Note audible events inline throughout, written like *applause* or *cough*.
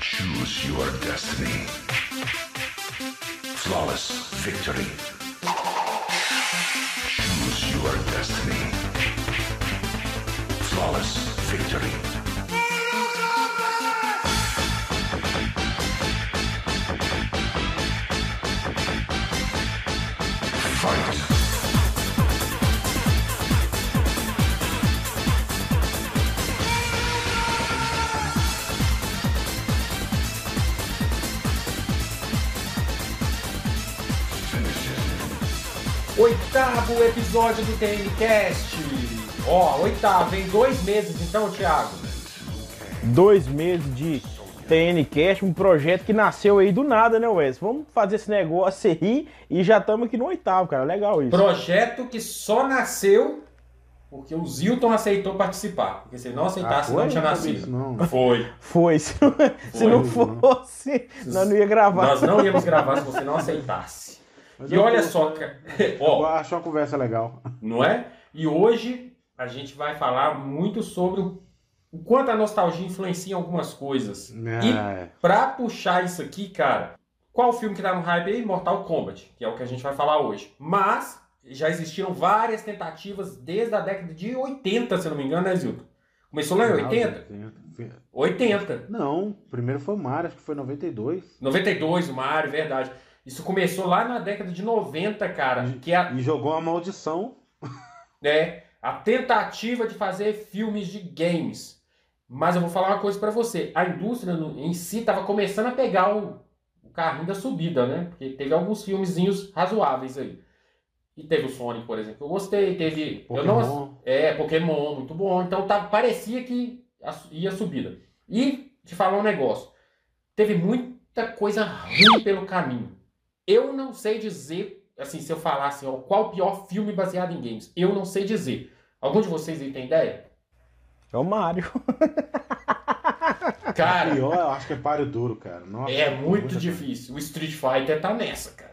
Choose your destiny. Flawless victory. Choose your destiny. Flawless victory. Oitavo episódio do TNCast. Ó, oitavo, em dois meses então, Thiago. dois meses de TNCast, um projeto que nasceu aí do nada, né, Wes? Vamos fazer esse negócio aí e já estamos aqui no oitavo, cara. Legal isso. Projeto que só nasceu porque o Zilton aceitou participar. Porque se ele não aceitasse, Ah, não foi? tinha nascido. não. Foi. Foi. Se, não- se não fosse, nós não ia gravar. Nós não íamos gravar se você não aceitasse. Mas E olha só, cara. *laughs* Eu Ó, acho uma conversa legal. não é? E hoje a gente vai falar muito sobre o o quanto a nostalgia influencia em algumas coisas. E É. Pra puxar isso aqui, cara, qual filme que tá no hype aí? Mortal Kombat, que é o que a gente vai falar hoje. Mas já existiram várias tentativas desde a década de 80, se eu não me engano, né, Zilton? Começou lá em 80? 80. Não, primeiro foi o Mario, acho que foi 92. 92, o Mario, verdade. Isso começou lá na década de 90, cara, que é, a- E jogou uma maldição. é a tentativa de fazer filmes de games. Mas eu vou falar uma coisa pra você. A indústria em si tava começando a pegar o, o carrinho da subida, né? Porque teve alguns filmezinhos razoáveis aí. E teve o Sonic, por exemplo, eu gostei. Teve. Eu não, Pokémon. é, Pokémon, muito bom. Então tá, parecia que ia subida. E te falar um negócio. Teve muita coisa ruim pelo caminho. Eu não sei dizer, assim, se eu falasse, ó, qual o pior filme baseado em games. Eu não sei dizer. Algum de vocês aí tem ideia? É o Mario. *laughs* Cara, Pior, eu acho que é páreo duro, cara. Nossa, é muito difícil. O Street Fighter tá nessa, cara.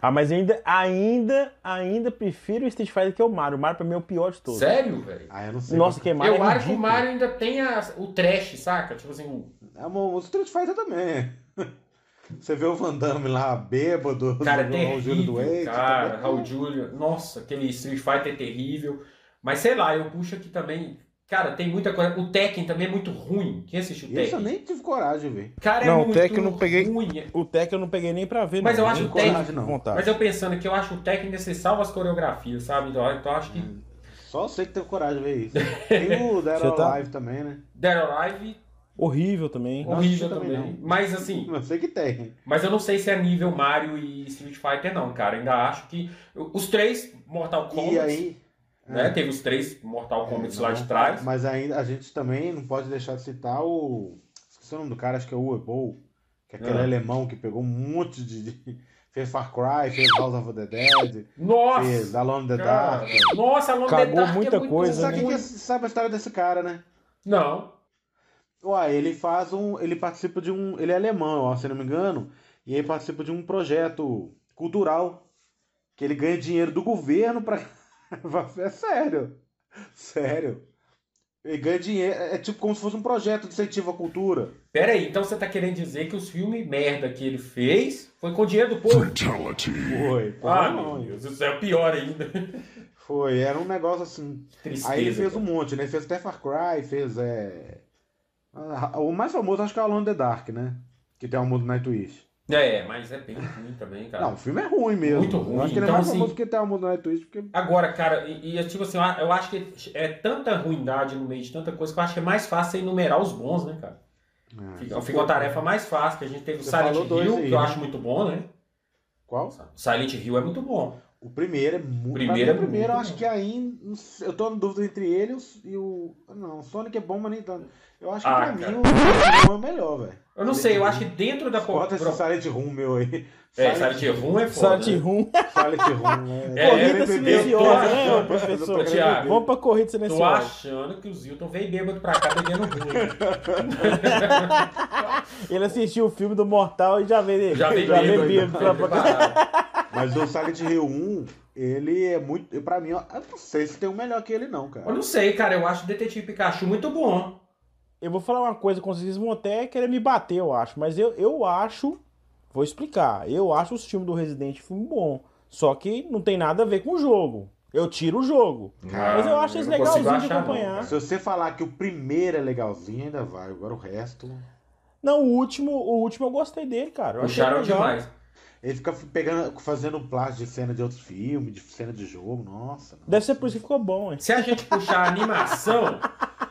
Ah, mas ainda, ainda, ainda prefiro o Street Fighter que o Mario. O Mario pra mim é o pior de todos. Sério, velho? Ah, eu não sei. Nossa, que Mario Eu é acho que o. Mario ainda tem a- o trash, saca? Tipo assim, o- É, o Street Fighter também. *laughs* Você vê o Van Damme lá, bêbado, cara, é do Raul Júlio do Wade, cara. também. Raul Júlio, nossa, aquele Street Fighter é terrível. Mas sei lá, eu puxo aqui também. Cara, tem muita coisa. O Tekken também é muito ruim. Quem assistiu o Esse eu Tekken? nem tive coragem de ver. Cara, é Não, o muito Tekken eu não peguei- ruim. O Tech eu não peguei nem pra ver. Mas não. eu acho Nem o Tekken- coragem, não. Vontade. Mas eu pensando que eu acho o Tekken salva as coreografias, sabe? Então, então eu acho que Só sei que teve coragem de ver isso. Tem o *laughs* Dead or tá- Alive também, né? Dead or Alive, Horrível também. Horrível também. também. Mas assim, Eu sei que tem. mas eu não sei se é nível Mario e Street Fighter, não, cara. Ainda acho que. Os três Mortal Kombat. E aí. Né? é, Teve os três Mortal Kombat é, lá não, de trás. Mas ainda a gente também não pode deixar de citar o. Esqueci o nome do cara, acho que é o Uebol, que é aquele Ah. alemão que pegou um monte de. *laughs* Fez Far Cry, fez House of the Dead, Nossa! fez Alone in the cara. Dark. Nossa, Alone in the Cagou Dark muita é muito coisa, Sabe, que, sabe a história desse cara, né? Não. Uai, ele faz um. Ele participa de um. Ele é alemão, ó, se não me engano. E ele participa de um projeto cultural. Que ele ganha dinheiro do governo pra. *laughs* É sério. Sério. Ele ganha dinheiro. É tipo como se fosse um projeto de incentivo à cultura. Pera aí, então você tá querendo dizer que os filmes merda que ele fez foi com dinheiro do povo? Fatality. Foi. Foi, Ah, não, meu Deus do céu, pior ainda. foi. Era um negócio assim. Tristeza. Aí ele fez cara. um monte, né? Ele fez até Far Cry, fez. É... O mais famoso acho que é o Alone in the Dark, né? Que tem o mundo Nightwish. É, mas é bem ruim também, cara. Não, o filme é ruim mesmo. Muito ruim, Eu acho que ele então, é mais assim- famoso que tem o mundo Nightwish, porque. Agora, cara, e, e, tipo assim, eu acho que é tanta ruindade no meio de tanta coisa que eu acho que é mais fácil você enumerar os bons, né, cara? Ah, Fica, fica uma tarefa mais fácil, que a gente teve o Silent Hill, aí, que eu né? acho muito bom, né? Qual? Silent Hill é muito bom. O primeiro é muito. Primeiro é o primeiro eu acho bom. que ainda. Eu tô na dúvida entre ele e o- e o. Não, o Sonic é bom, mas nem tanto. Eu acho que Ah, pra cara. mim o Silent Hill é o melhor, velho. Eu não sei, eu acho que dentro da... Bota esse Silent Room meu aí. É, Silent Hill é foda. Silent Room. Silent Room, né? É, Corrida eu- silenciosa, eu- né, eu- professor? Ô, Thiago, Vamos pra corrida Tô silenciosa. achando que o Zilton veio bêbado pra cá bebendo ruim. *laughs* Ele assistiu o filme do Mortal e já veio Já veio já bêbado. veio bêbado pra- cá. Mas o Silent Hill 1, ele é muito. Pra mim, ó, eu não sei se tem um melhor que ele, não, Eu cara. não sei, cara, eu acho o Detetive Pikachu muito bom. Eu vou falar uma coisa, com vocês vão até querer me bater, eu acho. Mas eu, eu acho. Vou explicar. Eu acho os filmes do Resident filme bom. Só que não tem nada a ver com o jogo. Eu tiro o jogo. mas eu acho eles não legalzinho de não, acompanhar. cara. Se você falar que o primeiro é legalzinho, ainda vai. Agora o resto. Não, o último, o último eu gostei dele, cara. Eu Puxaram legal. demais. Ele fica pegando, fazendo plástico de cena de outros filmes, de cena de jogo, nossa. Deve ser por isso que ficou bom, hein? Se a gente puxar a animação,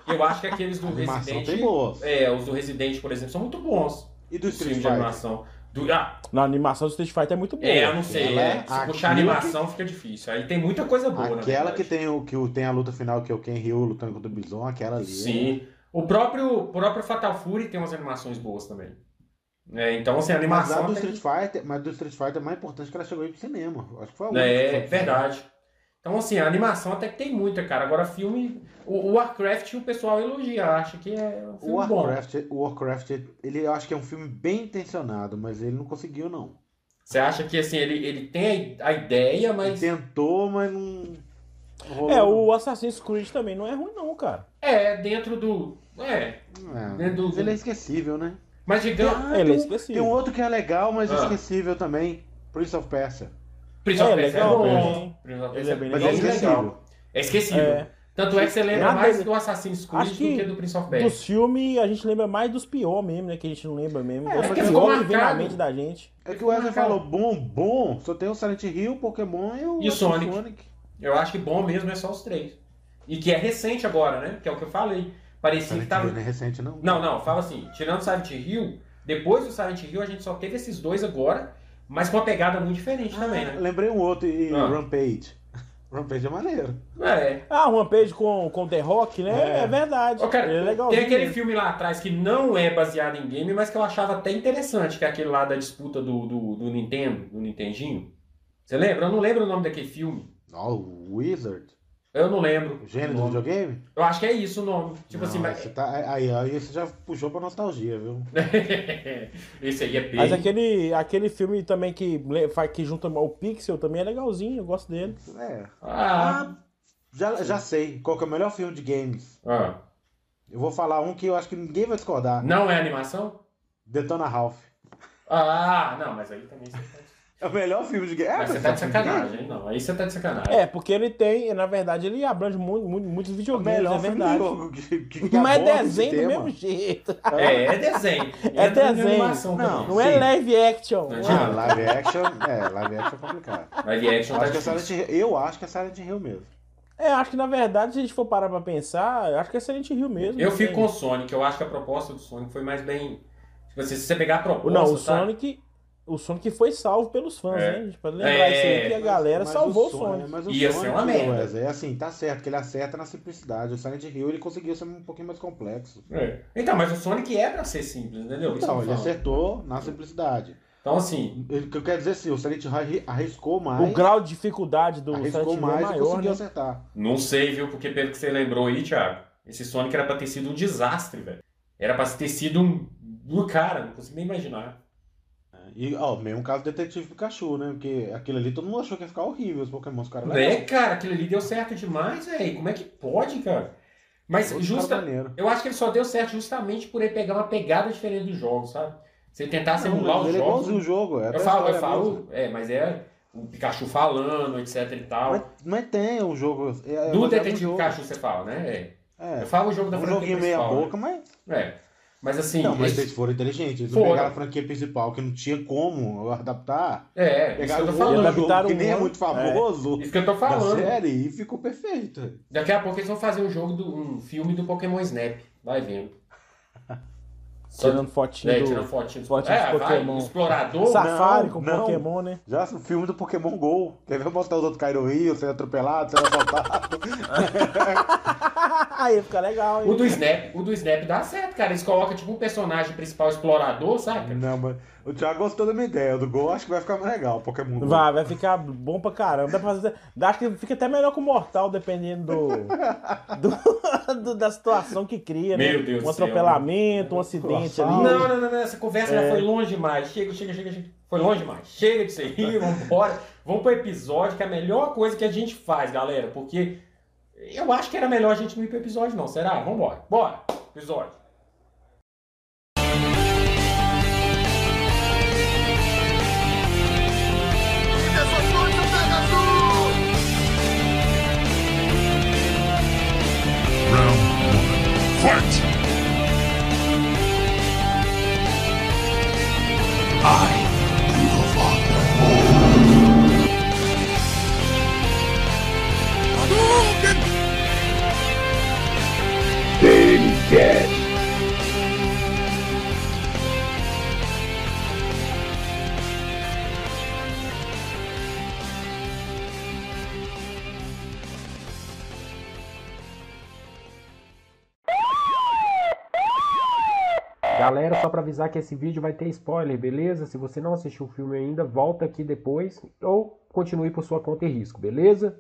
eu acho que aqueles do Resident. tem boas. É, os do Resident, por exemplo, são muito bons. E do Os Street filmes de Fighter? animação. Do, ah, Na animação do Street Fighter é muito boa. é, eu não sei. Ela é, é se puxar animação fica difícil. Aí tem muita coisa boa, Aquela que tem, o, que tem a luta final, que é o Ken Ryu lutando contra o Bison, aquela ali. Sim. O próprio, o próprio Fatal Fury tem umas animações boas também. É, então, assim, a Mas a animação. do tem- Street Fighter, mas do Street Fighter é mais importante que ela chegou aí pro cinema. Acho que foi a única. É, verdade. Então, assim, a animação até que tem muita, cara. Agora, filme. O, o Warcraft o pessoal elogia, acha que é um O filme bom. Warcraft, o Warcraft, ele eu acho que é um filme bem intencionado, mas ele não conseguiu, não. Você acha que, assim, ele, ele tem a ideia, Ele mas. tentou, mas não. rolou, É, o Assassin's Creed também não é ruim, não, cara. É, dentro do. É. É, dentro do- Ele é esquecível, né? Mas digamos. Ah, Ele é tem, um, esquecível. tem um outro que é legal, mas Ah. esquecível também. Prince of Persia. Prince of É, Persia é legal bom. também. Prince of Ele Persia é bem Mas bem é legal. esquecível. É esquecível. É. Tanto é que você lembra Nada mais do Assassin's Creed Acho que do que do Prince of Persia. Dos filmes, a gente lembra mais dos piores mesmo, né? Que a gente não lembra mesmo. É, Os porque piores ficou que vem na marcado. mente da gente. É que o Wesley Marcado. falou bom, bom, só tem o Silent Hill, Pokémon e o, E o Sonic. Sonic. Eu acho que bom mesmo é só os três. E que é recente agora, né? Que é o que eu falei. Parecia que Silent tava. Hill não é recente, não. Não, não, fala assim, tirando Silent Hill, depois do Silent Hill a gente só teve esses dois agora, mas com uma pegada muito diferente também, Ah, né? Lembrei um outro, e Ah. Rampage. *laughs* Rampage é maneiro. É. Ah, o Rampage com, com The Rock, né? É. É, verdade. Ô, cara, é tem legalzinho. aquele filme lá atrás que não é baseado em game, mas que eu achava até interessante, que é aquele lá da disputa do, do, do Nintendo, do Nintendinho. Você lembra? Eu não lembro o nome daquele filme. Ó, o Wizard. Eu não lembro. Gênero do videogame? Eu acho que é isso o nome. Tipo Não, assim, mas... tá, aí, aí você já puxou pra nostalgia, viu? *laughs* Esse aí é bem... Mas aquele, aquele filme também que, que junta o Pixel também é legalzinho, eu gosto dele. É. Ah, Já, já sei qual que é o melhor filme de games. ah. Eu vou falar um que eu acho que ninguém vai discordar. Não é animação? Detona Ralph. Ah, não, mas aí também você tá, É o melhor filme de. É, mas você tá é de sacanagem, hein? Não, aí você tá de sacanagem. É, porque ele tem, na verdade, ele abrange muito, muito, muitos É videogames, melhor é filme verdade. de jogo. Que, que Mas é desenho do tema. mesmo jeito. É, é desenho. É em desenho. animação Não. também. Não é live action. Não Ah, adianta. live action, é, live action é complicado. Live action Eu tá acho, que é difícil. Silent Hill, eu acho que é Silent Hill mesmo. É, acho que na verdade, se a gente for parar pra pensar, eu acho que é Silent Hill mesmo. Eu não fico tem- com o Sonic, eu acho que a proposta do Sonic foi mais bem. Tipo assim, se você pegar a proposta. Não, o sabe? Sonic. O Sonic foi salvo pelos fãs, É. né? A gente pode lembrar É. isso aí que a galera Mas salvou o Son- Sonic. Mas o Ia Sonic, ser uma merda. Wesley, É assim, tá certo, que ele acerta na simplicidade. O Silent Hill ele conseguiu ser um pouquinho mais complexo. É. Então, mas o Sonic é pra ser simples, entendeu? Então, ele acertou na simplicidade. Então, assim, O que eu quero dizer assim, o Silent Hill arri- arriscou mais. O grau de dificuldade do Silent arriscou Hill é mais e maior, conseguiu né? acertar. não sei, viu? Porque pelo que você lembrou aí, Thiago, esse Sonic era pra ter sido um desastre, velho. Era pra ter sido um. um cara, não consigo nem imaginar. E, ó, mesmo caso do Detetive Pikachu, né? Porque aquilo ali todo mundo achou que ia ficar horrível, os Pokémon, os caras É, cara, aquilo ali deu certo demais, velho. Como é que pode, cara? Mas Outro justa, cara eu acho que ele só deu certo justamente por ele pegar uma pegada diferente dos jogos, sabe? Você tentar Não, simular mas os ele é jogos. igualzinho o jogo. É Eu falo, eu falo, é, mas é o Pikachu falando, etc e tal. Mas, mas tem um jogo. É, é Do Detetive jogo. Pikachu você fala, né? É. É. Eu falo o jogo da um franquia joguinho meia boca, mas. né? É. Mas assim, Não, mas esse- eles foram inteligentes. Eles não Foram. pegaram a franquia principal, que não tinha como adaptar. é, isso que Pegaram eu tô um falando. jogo Adaptaram que nem é muito famoso Isso que eu tô falando. série e ficou perfeito. Daqui a pouco eles vão fazer um jogo, do, um filme do Pokémon Snap. Vai vendo. *laughs* Tirando fotinho É, do tirando fotinho. fotinho é, de vai, Pokémon. explorador. Safari Não, com não. Pokémon, né? Já o filme do Pokémon GO. Quer ver botar os outros caíram rio, sendo atropelado, sendo assaltado? *laughs* *laughs* Aí fica legal, O hein? do Snap, o do Snap dá certo, cara. Eles colocam tipo um personagem principal explorador, saca? não, mas o Thiago gostou da minha ideia. O do Go acho que vai ficar mais legal. Pokémon Go. Vai, vai ficar bom pra caramba. Dá pra fazer, dá- acho que fica até melhor com o Mortal, dependendo do, *laughs* do- do- da situação que cria, né? Meu Deus um do céu. atropelamento, um acidente Nossa. ali. Não, não, não, não, essa conversa já foi longe demais. Chega, chega, chega, chega. Foi longe demais. Chega disso aí, vambora. Vamos pro episódio, que é a melhor coisa que a gente faz, galera. Porque eu acho que era melhor a gente não ir pro episódio, não. Será? Vambora. Bora! Episódio. Fight! I Cast. Galera, só pra avisar que esse vídeo vai ter spoiler, beleza? Se você não assistiu o filme ainda, volta aqui depois ou continue por sua conta e risco, beleza?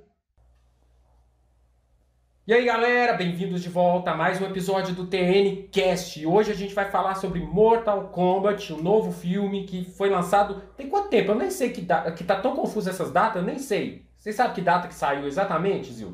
E aí galera, bem-vindos de volta a mais um episódio do TN Cast. E hoje a gente vai falar sobre Mortal Kombat, o novo filme que foi lançado. Tem quanto tempo? Eu nem sei que, da... que tá tão confuso essas datas, eu nem sei. Vocês sabem que data que saiu exatamente, Zil?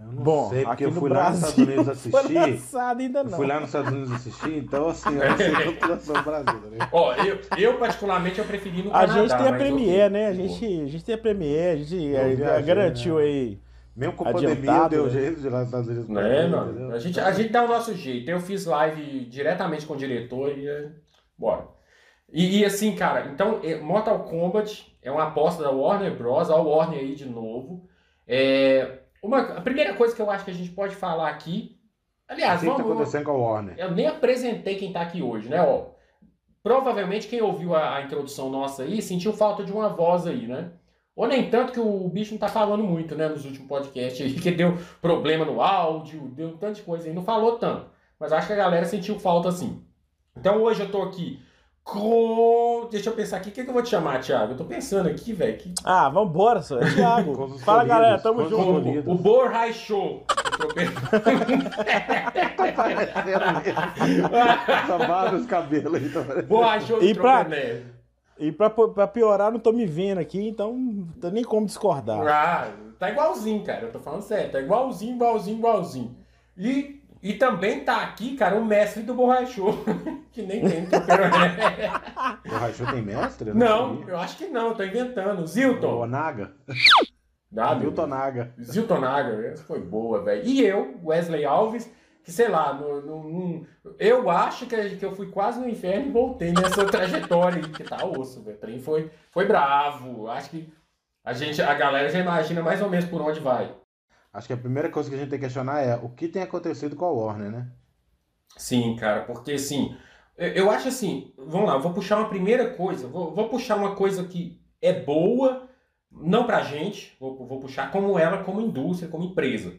Eu não Bom, sei, porque aqui eu no fui lá nos Brasil Estados Unidos *laughs* Foi assistir. lançado ainda Eu não. fui lá nos Estados Unidos assistir, então assim, eu não sei quanto lançou no Brasil, né? Ó, eu, eu particularmente eu preferi no A Canadá. gente tem a Premiere, né? A gente, a gente tem a Premiere, a gente Eu eh, viajei, garantiu né? aí. Mesmo com pandemia, deu né? jeito de ir lá nos Estados Unidos. Né, entendeu? mano? A gente, a gente dá o nosso jeito. Eu fiz live diretamente com o diretor e é... bora. E, e assim, cara, então é, Mortal Kombat é uma aposta da Warner Bros. A Warner aí de novo. É, uma, a primeira coisa que eu acho que a gente pode falar aqui. O Aliás, que que tá vamos. acontecendo com a Warner? Eu nem apresentei quem tá aqui hoje, né? Ó, provavelmente quem ouviu a, a introdução nossa aí sentiu falta de uma voz aí, né? Ou nem tanto que o bicho não tá falando muito, né? Nos últimos podcasts aí, *laughs* que deu problema no áudio, deu um tanto de coisa aí, não falou tanto. Mas acho que a galera sentiu falta assim. Então hoje eu tô aqui com. Deixa eu pensar aqui, o que, que eu vou te chamar, Thiago? Eu tô pensando aqui, velho. Que... Ah, vambora, só. É Thiago. *laughs* Fala, galera, tamo junto. O, o Borrai Show. Barba os cabelos aí. Tá parecendo. *laughs* Borrai Show E do pra- Trocanete. E pra, pra piorar, não tô me vendo aqui, então não tem nem como discordar. Ah, tá igualzinho, cara. Eu tô falando sério. Tá igualzinho, igualzinho, igualzinho. E, e também tá aqui, cara, o mestre do borrachô. *laughs* que nem tem no. O Rachou tem mestre? Eu Não, sabia. eu acho que não. Eu tô inventando. O Zilton. Naga? Ah, meu Milton Naga. Zilton Naga. Essa foi boa, velho. E eu, Wesley Alves, que sei lá, no, no- no- eu acho que, que eu fui quase no inferno e voltei nessa *laughs* trajetória aí, que tá osso, velho. O trem foi, foi bravo. Acho que a gente, a galera já imagina mais ou menos por onde vai. Acho que a primeira coisa que a gente tem que questionar é o que tem acontecido com a Warner, né? Sim, cara, porque assim, eu- eu acho assim, vamos lá, eu vou puxar uma primeira coisa, vou, vou puxar uma coisa que é boa, não pra gente, vou, vou puxar como ela, como indústria, como empresa.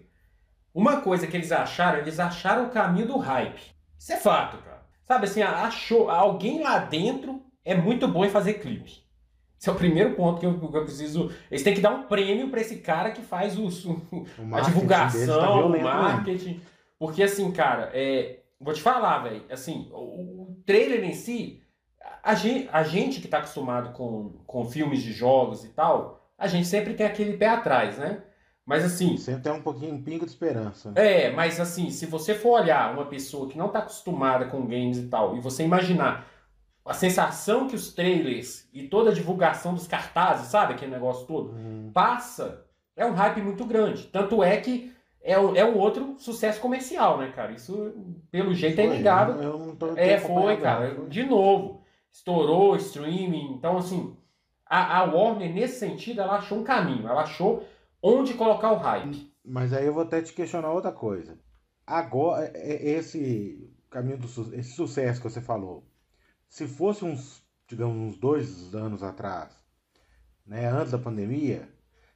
Uma coisa que eles acharam, eles acharam o caminho do hype. Isso é fato, cara. Sabe assim, achou, alguém lá dentro é muito bom em fazer clipe. Esse é o primeiro ponto que eu, que eu preciso. Eles têm que dar um prêmio pra esse cara que faz os, O a deles tá divulgação, o violento mesmo. marketing. Porque assim, cara, é, vou te falar, velho, assim, o, o trailer em si, a, gente, a gente que tá acostumado com, com filmes de jogos e tal, a gente sempre tem aquele pé atrás, né? Mas assim, Sempre tem um pouquinho, um pingo de esperança. é, mas assim, se você for olhar uma pessoa que não tá acostumada com games e tal, e você imaginar a sensação que os trailers e toda a divulgação dos cartazes, sabe, aquele negócio todo, Hum, passa, é um hype muito grande. Tanto é que é, um- é um outro sucesso comercial, né, cara? Isso, pelo jeito, é foi, inegável. Eu, eu não tô É, foi, cara. não. De novo. Estourou streaming. Então, assim, a, a Warner, nesse sentido, ela achou um caminho. Ela achou onde colocar o hype. Mas aí eu vou até te questionar outra coisa. Agora, é- é- esse caminho do su- esse sucesso que você falou, se fosse uns, digamos, uns dois anos atrás, né, antes da pandemia,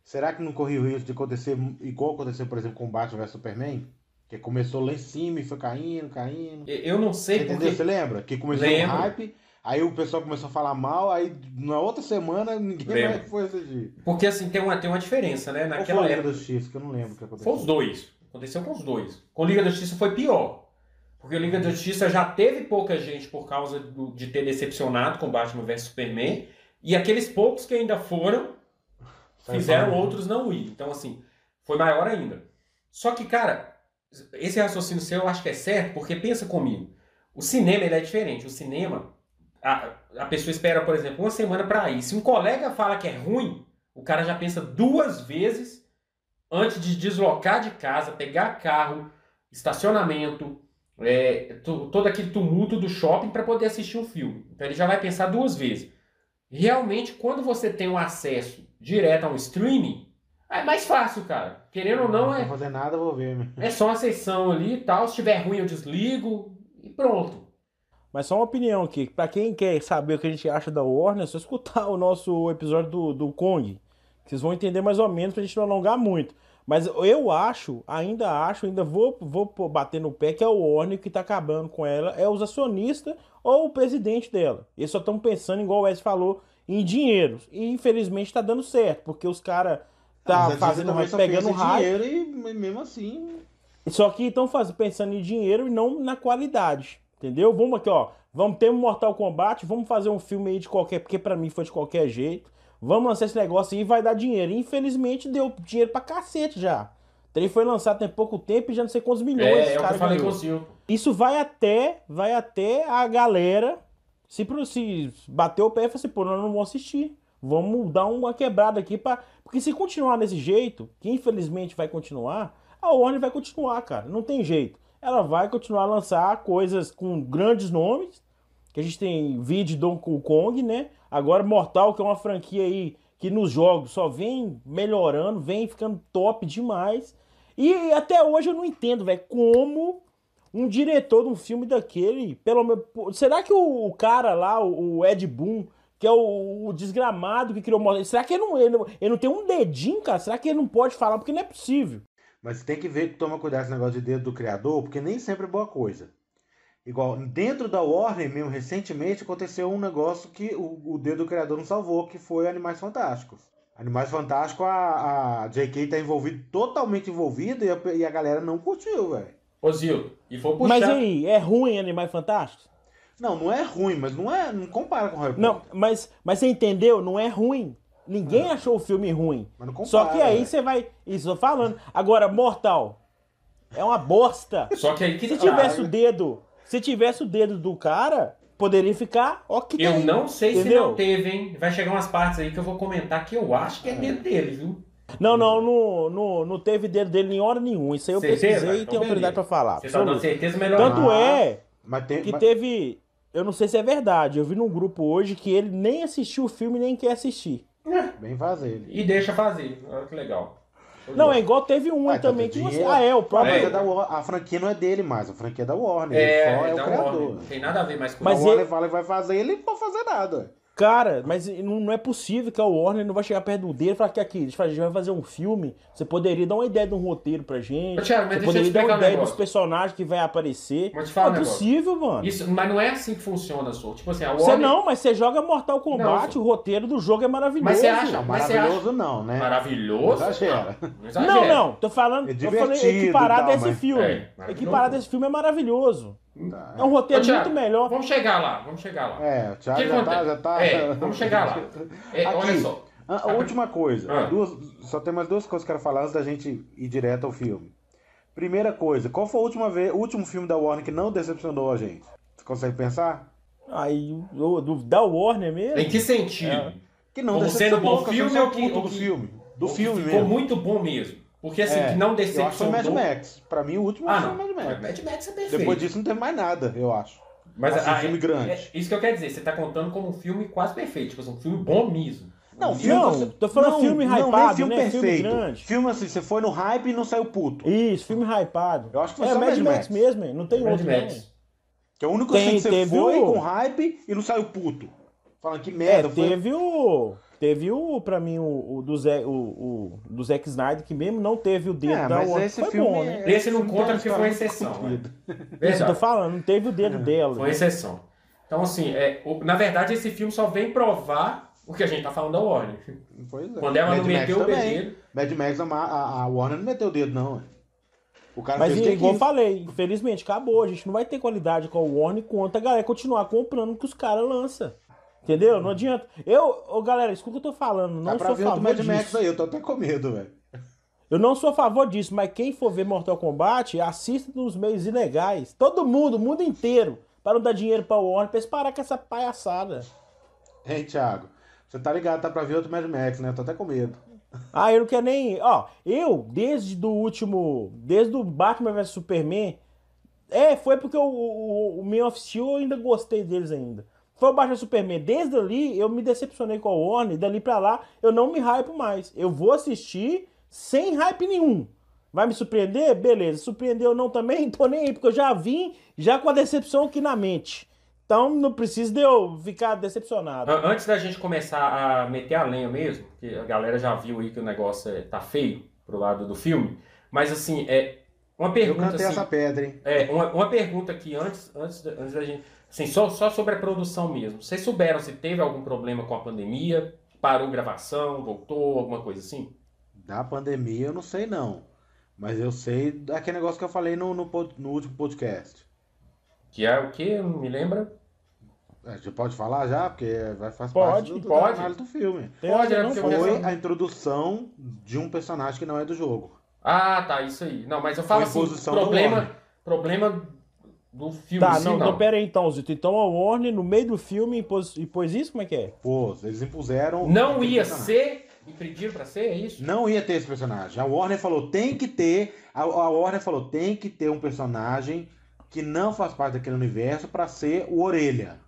será que não corria o risco de acontecer igual aconteceu, por exemplo, com Batman vs Superman? Que começou lá em cima e foi caindo, caindo. Eu não Você sei entendeu? porque. Você lembra? Que começou Lembro. um hype, aí o pessoal começou a falar mal, aí na outra semana ninguém Lembro. mais foi assistir. Porque, assim, tem uma, tem uma diferença, né? Qual foi Naquela a Liga época. da Justiça, que eu não lembro o que aconteceu. Foi os dois. Aconteceu com os dois. Com Liga da Justiça foi pior. Porque o Liga da Justiça já teve pouca gente por causa do- de ter decepcionado com Batman vs Superman. E aqueles poucos que ainda foram Saiu fizeram falando. outros não ir. Então, assim, foi maior ainda. Só que, cara, esse raciocínio seu eu acho que é certo, porque pensa comigo. O cinema ele é diferente. O cinema, a, a pessoa espera, por exemplo, uma semana pra ir. Se um colega fala que é ruim, o cara já pensa duas vezes antes de deslocar de casa, pegar carro, estacionamento, é, to- todo aquele tumulto do shopping para poder assistir um filme. Então ele já vai pensar duas vezes. Realmente, quando você tem um acesso direto a um streaming, É mais fácil, cara. Querendo ou não, Não é, vou fazer nada, vou ver. é só uma sessão ali e tal. Se tiver ruim, eu desligo e pronto. Mas só uma opinião aqui. Pra quem quer saber o que a gente acha da Warner, é só escutar *laughs* o nosso episódio do, do Kong. Vocês vão entender mais ou menos pra gente não alongar muito. Mas eu acho, ainda acho, ainda vou, vou bater no pé que é o Warner que tá acabando com ela, é os acionistas ou o presidente dela. Eles só estão pensando, igual o Wes falou, em dinheiro. E infelizmente tá dando certo, porque os caras tá Mas fazendo só pegando dinheiro e mesmo assim. Só que estão pensando em dinheiro e não na qualidade. Entendeu? Vamos aqui, ó. Vamos ter um Mortal Kombat, vamos fazer um filme aí de qualquer, porque pra mim foi de qualquer jeito. Vamos lançar esse negócio aí e vai dar dinheiro. Infelizmente deu dinheiro pra cacete já. O trem foi lançado tem pouco tempo e já não sei quantos milhões É, os é eu falei com o Silvio. Isso vai até, vai até a galera se, se bater o pé e falar assim, pô, nós não vamos assistir. Vamos dar uma quebrada aqui para Porque se continuar desse jeito, que infelizmente vai continuar, a Warner vai continuar, cara. Não tem jeito. Ela vai continuar a lançar coisas com grandes nomes. Que a gente tem vídeo de Donkey Kong, né? Agora Mortal, que é uma franquia aí que nos jogos só vem melhorando, vem ficando top demais. E até hoje eu não entendo, velho, como um diretor de um filme daquele, pelo menos. Será que o, o cara lá, o, o Ed Boon, que é o, o desgramado que criou Mortal será que ele não, ele, ele não tem um dedinho, cara? Será que ele não pode falar? Porque não é possível. Mas tem que ver, toma cuidado com esse negócio de dedo do criador, porque nem sempre é boa coisa. Igual, dentro da Warner mesmo, recentemente aconteceu um negócio que o, o dedo do criador não salvou, que foi Animais Fantásticos. Animais Fantásticos, a, a JK tá envolvido, totalmente envolvida, e a, e a galera não curtiu, velho. Ô, Zil, e vou puxar. Mas aí, é ruim Animais Fantásticos? Não, não é ruim, mas não é. Não compara com Harry Não, Potter. mas, mas você entendeu? Não é ruim. Ninguém achou o filme ruim. Mas não compara, Só que aí velho. você vai. Isso eu tô falando. Agora, Mortal. É uma bosta. *laughs* Só que aí que Se tá. tivesse o dedo. Se tivesse o dedo do cara, poderia ficar ok. Eu não sei se entendeu? não teve, hein? Vai chegar umas partes aí que eu vou comentar que eu acho que é dentro dele, viu? Não, não, não, não, não teve dedo dele em hora nenhuma. Isso aí eu Certeza? pesquisei e Então, tenho autoridade pra falar. Você tá dando certeza melhor. Tanto não. é Mas tem. que mas- teve. Eu não sei se é verdade. Eu vi num grupo hoje que ele nem assistiu o filme nem quer assistir. Bem fazer ele. E deixa fazer. Olha que legal. Não, é igual teve um Ah, então também que você. Ah, é, o A, próprio. War- a franquia não é dele mais, a franquia é da Warner. É, ele só é, é o da criador. Warner. Não tem nada a ver mais com Mas isso. Warner ele- fala que vai fazer, ele não vai fazer nada. Cara, mas não é possível que a Warner não vai chegar perto do dele e falar que aqui, a gente vai fazer um filme. Você poderia dar uma ideia de um roteiro pra gente. Thiago, mas você poderia dar uma um ideia negócio. dos personagens que vai aparecer. Mas te falar não um é negócio. possível, mano. Isso, mas não é assim que funciona, só. Tipo assim, a Você Warner... não, mas você joga Mortal Kombat, Não, o roteiro do jogo é maravilhoso. Mas você acha- Não, você maravilhoso não, né? Maravilhoso? Exagera. Não, não exagera. Não, não, tô falando, É tô falando divertido equiparado a esse filme. É, equiparado a esse filme é maravilhoso. Tá. É um roteiro Ô, Thiago, muito melhor. Vamos chegar lá, vamos chegar lá. É, o Thiago já tá, já tá. É, vamos chegar lá. *laughs* É, Aqui. olha só. A, a última coisa, Ah. duas, só tem mais duas coisas que eu quero falar antes da gente ir direto ao filme. Primeira coisa, qual foi a última vez, o último filme da Warner que não decepcionou a gente? Você consegue pensar? Aí, do, da Warner mesmo. Em que sentido? É. Que não Como decepcionou, sendo bom filme ou que- ou do que- filme. Do Ou que filme Ficou mesmo. muito bom mesmo. Porque assim, É, que não Eu acho que foi decepcionou... Mad Max. Pra mim, o último Ah, foi não. Mad Max. Mad Max é perfeito. Depois disso não teve mais nada, eu acho. Mas Assim, ah, filme é- grande. é isso que eu quero dizer, você tá contando como um filme quase perfeito, tipo assim, um filme bom mesmo. Não, Não, tô falando filme não, nem hypado, filme né? Filme perfeito. grande. Filme assim, você foi no hype e não saiu puto. Isso, filme hypado. Eu acho que foi é só Mad Mad Max, Max. mesmo, hein? não tem Mad outro Max. não. Que é o único Tem- que você teve foi o- com hype e não saiu puto. Falando que É, merda. foi- teve o. Teve o, pra mim, o, o do, Zé, o, o do Zack Snyder, que mesmo não teve o dedo É, da mas Warner. esse Foi filme bom, né? é- Esse não conta porque foi exceção, né? *laughs* Isso eu tô falando, não teve o dedo dela. Foi uma exceção. Então, assim, é, o- na verdade, esse filme só vem provar o que a gente tá falando da Warner. Pois é. Quando ela Mad não Max meteu o também. bedelho. Mad Max, a, a, a Warner não meteu o dedo, não. O cara Mas fez o que igual eu falei, infelizmente acabou. A gente não vai ter qualidade com o Warner enquanto a galera continuar comprando o que os caras lançam. Entendeu? Não adianta. Eu, ô, galera, escuta o que eu tô falando. Não Dá pra sou a ver outro favor Mad Max disso. aí, eu tô até com medo, velho. Eu não sou a favor disso, mas quem for ver Mortal Kombat, assista nos meios ilegais. Todo mundo, o mundo inteiro. Para não dar dinheiro pra Warner, pra eles parar com essa palhaçada. Hein, Thiago? Você tá ligado, tá pra ver outro Mad Max, né? Eu tô até com medo. Ah, eu não quero nem. Ó, eu, desde do último. Desde o Batman vs Superman. É, foi porque o, o, o Man of Steel eu ainda gostei deles ainda. Foi o Batman Superman. Desde ali eu me decepcionei com a Warner. E dali pra lá eu não me hypo mais. Eu vou assistir sem hype nenhum. Vai me surpreender? Beleza. Surpreendeu ou não também? *laughs* Tô nem aí, porque eu já vim já com a decepção aqui na mente. Então não precisa de eu ficar decepcionado. An- Antes da gente começar a meter a lenha mesmo, que a galera já viu aí que o negócio é- tá feio pro lado do filme, mas assim, é uma Eu pergunta cantei assim, essa pedra, hein? é, uma, uma pergunta aqui antes, antes, antes da gente, assim, só, só sobre a produção mesmo. Vocês souberam se teve algum problema com a pandemia? Parou gravação, voltou, alguma coisa assim? Da pandemia eu não sei não. Mas eu sei daquele negócio que eu falei no, no, no último podcast. Que é o que? Me lembra? A gente pode falar já? Porque vai faz Pode, parte do, do pode. trabalho do filme. Tem Pode, né, não foi. A introdução de um personagem que não é do jogo. Ah, tá, isso aí. Não, mas eu falo Foi assim, problema, problema do filme, Tá, não, não. então pera aí então, Zito. Então a Warner, no meio do filme, impôs, impôs isso? Como é que é? Pô, eles impuseram. Não ia ser, e pediram pra ser, é isso? Não ia ter esse personagem. A Warner falou, tem que ter. A, a Warner falou, tem que ter um personagem que não faz parte daquele universo pra ser o Orelha.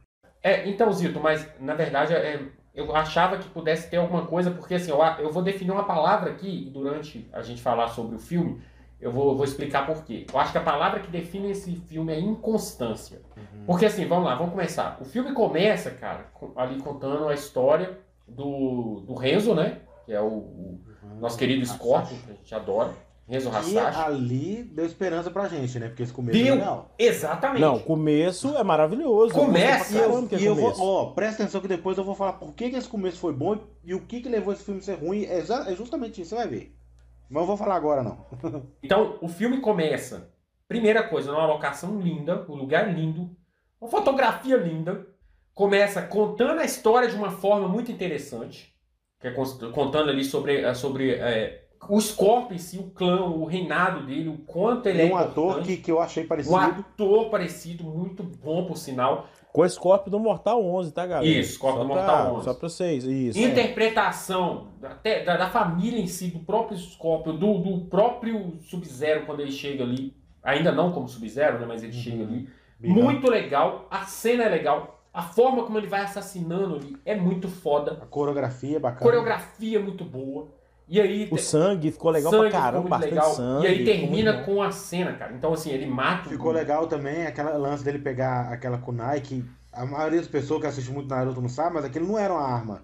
É, então, Zito, mas na verdade é, eu achava que pudesse ter alguma coisa, porque assim, eu, eu vou definir uma palavra aqui, durante a gente falar sobre o filme, eu vou, vou explicar por quê. Eu acho que a palavra que define esse filme é inconstância. Porque assim, vamos lá, vamos começar. O filme começa, cara, com- ali contando a história do, do Renzo, né? Que é o, o nosso querido Scorpion, que a gente adora. Renzo E Hasashi. ali deu esperança pra gente, né? Porque esse começo Deu. é legal. Exatamente. Não, o começo é maravilhoso. Eu Começa, pra caramba que é E eu vou, ó, presta atenção que depois eu vou falar por que, que esse começo foi bom e o que, que levou esse filme a ser ruim. É, é justamente isso, você vai ver. Eu vou falar agora, não. *laughs* Então, o filme começa, primeira coisa, numa locação linda, um lugar lindo, uma fotografia linda. Começa contando a história de uma forma muito interessante, que é contando ali sobre, sobre eh, o Scorpion em si, o clã, o reinado dele, o quanto ele Tem é um ator importante. que, que eu achei parecido. Um ator parecido, muito bom por sinal. Com o Scorpio do Mortal 11, tá, galera? Isso, Scorpio Só do pra- Mortal 11. Só pra vocês, isso. Interpretação até da, da família em si, do próprio Scorpion, do, do próprio Sub-Zero quando ele chega ali. Ainda não como Sub-Zero, né, mas ele chega ali. Muito legal, a cena é legal, a forma como ele vai assassinando ali é muito foda, A coreografia é bacana. coreografia é muito boa. E aí O sangue ficou legal sangue pra caramba, bastante muito legal. sangue. E aí termina com a cena, cara. Então assim, ele mata o- Ficou legal também aquela lance dele pegar aquela kunai que a maioria das pessoas que assiste muito Naruto não sabe, mas aquilo não era uma arma.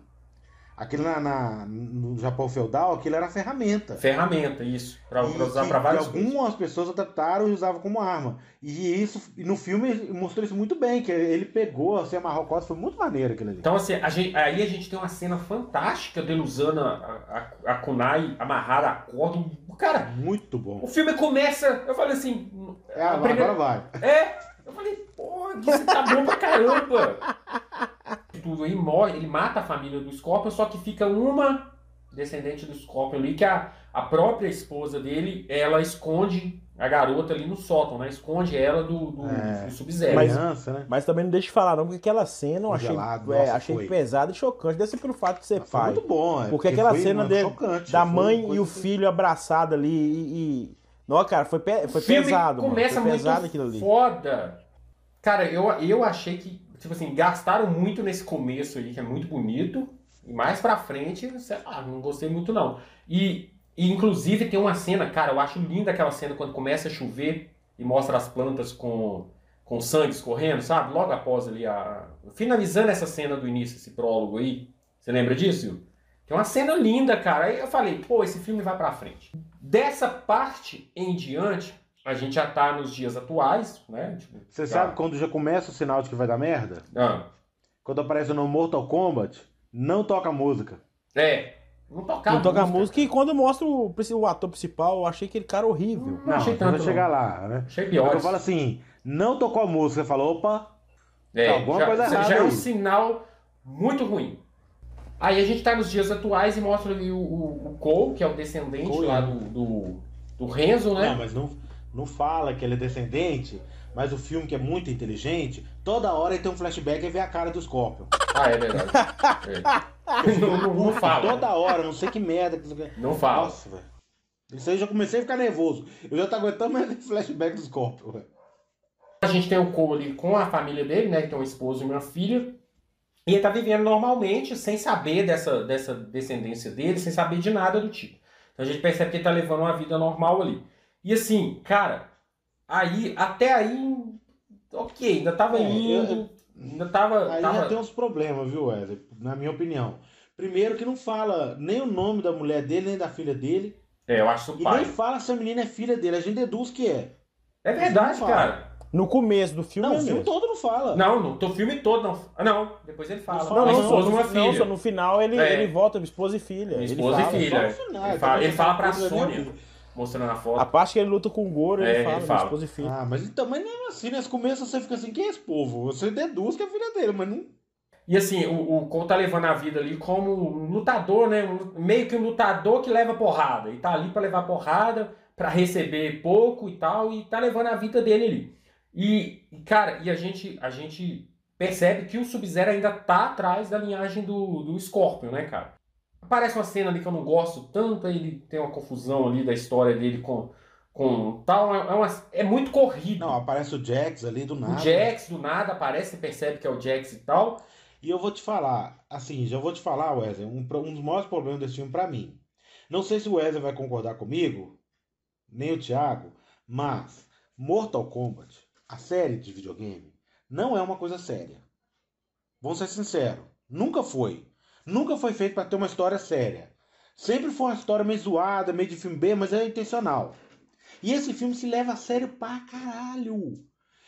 Aquilo na, na- no Japão feudal, aquilo era ferramenta. ferramenta, isso, pra, pra usar pra vários e algumas pessoas adaptaram e usavam como arma. E isso, no filme mostrou isso muito bem, que ele pegou, assim, amarrou a foi muito maneiro aquilo ali. Então, assim, a gente- aí a gente tem uma cena fantástica dele usando a, a, a kunai amarrada a corda. Cara, Muito bom. o filme começa. Eu falei assim. É, agora, primeira- agora vai. É, eu falei, porra, que isso tá bom pra caramba. *laughs* Tudo aí morre, ele mata a família do Scorpion, só que fica uma descendente do Scorpion ali, que a, a própria esposa dele, ela esconde a garota ali no sótão, né? Esconde ela do, do, É. do Sub-Zero. Mas- né? Mas também não deixa de falar, não, porque aquela cena eu achei, Congelado, é, nossa, achei foi. pesada e chocante. Deve ser pelo fato de ser Foi pai. muito bom. é, Porque aquela foi, cena mano, dele- chocante, Da foi mãe e o que- filho abraçado ali e. e... Não, cara, foi, pe- foi O filme pesado, mano. começa Foi muito pesado aquilo ali. foda. Cara, eu, eu achei que, tipo assim, gastaram muito nesse começo aí, que é muito bonito. E mais pra frente, sei lá, não gostei muito não. E, e inclusive tem uma cena, cara, eu acho linda aquela cena quando começa a chover e mostra as plantas com, com sangue escorrendo, sabe? Logo após ali a. Finalizando essa cena do início, esse prólogo aí. Você lembra disso? Tem uma cena linda, cara. Aí eu falei, pô, esse filme vai pra frente. Dessa parte em diante, a gente já tá nos dias atuais, né? Tipo, Você já- sabe quando já começa o sinal de que vai dar merda? Ah, Quando aparece no Mortal Kombat, não toca música. é. Não tocava. Não toca música e quando mostra o, o ator principal, eu achei aquele cara horrível. Não achei não tanto, vai chegar não. lá, né? Achei pior. eu falo assim, não tocou a música, você fala, opa, É, Tá, alguma já, coisa errada já é um aí. sinal muito ruim. Aí a gente tá nos dias atuais e mostra ali o, o, o Cole, que é o descendente Cole. lá do, do, do Renzo, né? Não, mas não, não fala que ele é descendente, mas o filme que é muito inteligente, toda hora ele tem um flashback e vê a cara do Scorpion. Ah, é verdade. É. *laughs* não, não, não fala. Toda hora, não sei que merda. que- Não fala. Nossa, velho. Isso aí eu já comecei a ficar nervoso. Eu já tô aguentando mais esse flashback do Scorpion, velho. A gente tem o Cole ali com a família dele, né? Que tem um esposo e uma filha. E ele tá vivendo normalmente, sem saber dessa, dessa descendência dele, sem saber de nada do tipo. Então a gente percebe que ele tá levando uma vida normal ali. E assim, cara, aí, até aí, ok, ainda tava É, indo, eu- ainda tava. Aí tava... já tem uns problemas, viu, Wesley? Na minha opinião. Primeiro que não fala nem o nome da mulher dele, nem da filha dele. É, eu acho E pai. nem fala se a menina é filha dele. A gente deduz que é. É verdade, Não fala. cara. No começo do filme Não, é o filme mesmo. todo não fala. Não, no teu filme todo não. Ah, não. Depois ele fala. Não Não, fala, uma não, esposa, no- filha. não, só no final ele, É. ele volta esposa e filha. Minha Ele esposa e fala. filha. Só no final, Ele fala, ele fala pra é Sônia, mostrando a A foto. parte que ele luta com o Goro, É, ele ele fala, minha fala. esposa e filha. Ah, mas então, mas nem assim, nesse começo você fica assim, quem é esse povo? Você deduz que é filha dele, mas não. E assim, o, o Cole tá levando a vida ali como um lutador, né? Um- meio que um lutador que leva porrada. E tá ali pra levar porrada, pra receber pouco e tal, e tá levando a vida dele ali. E, e, cara, e a gente, a gente percebe que o Sub-Zero ainda tá atrás da linhagem do, do Scorpion, né, cara? Aparece uma cena ali que eu não gosto tanto, aí ele tem uma confusão ali da história dele com, com tal. É, uma- é muito corrido. Não, aparece o Jax ali do o nada. Jax do nada aparece, você percebe que é o Jax e tal. E eu vou te falar, assim, já vou te falar, Wesley, um, um dos maiores problemas desse filme pra mim. Não sei se o Wesley vai concordar comigo, nem o Thiago, mas Mortal Kombat, a série de videogame, não é uma coisa séria. Vamos ser sinceros, nunca foi. Nunca foi feito pra ter uma história séria. Sempre foi uma história meio zoada, meio de filme B, mas é intencional. E esse filme se leva a sério pra caralho.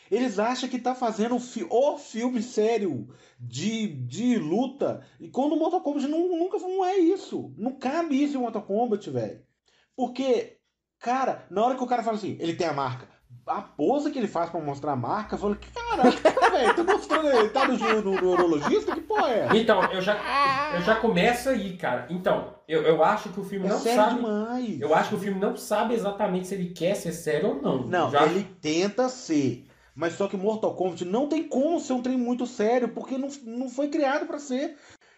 Eles acham que tá fazendo o, fi o filme sério de, de luta. E quando o Mortal Kombat não, nunca não é isso. Não cabe isso em Mortal Kombat, velho. Porque, cara, na hora que o cara fala assim, ele tem a marca. A pose que ele faz pra mostrar a marca, eu falo, caraca, *laughs* velho, tá mostrando ele tá no, no, no neurologista? Que porra é? Então, eu já, eu já começo aí, cara. Então, eu, eu acho que o filme É não sabe. demais. Eu acho que o filme não sabe exatamente se ele quer ser sério ou não. Não, já... ele tenta ser. Mas só que Mortal Kombat não tem como ser um trem muito sério, porque não, não foi criado pra ser.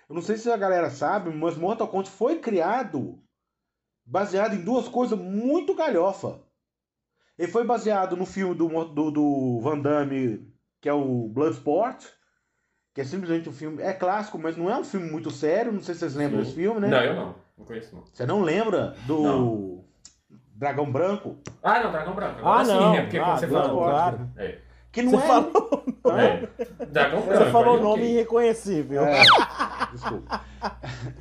Eu não sei se a galera sabe, mas Mortal Kombat foi criado baseado em duas coisas muito galhofa. Ele foi baseado no filme do, do, do Van Damme, que é o Bloodsport, que é simplesmente um filme. É clássico, mas não é um filme muito sério. Não sei se vocês lembram Sim. desse filme, né? Não, eu não. Não conheço, não. Você não lembra do Não. Dragão Branco? Ah, não, Dragão Branco. Agora Ah, sim, não. né? Porque Ah, quando você Dragon falou. claro. É. Que não Você é. falou, é. Dragão Branco. você falou o nome ok. irreconhecível. É, desculpa.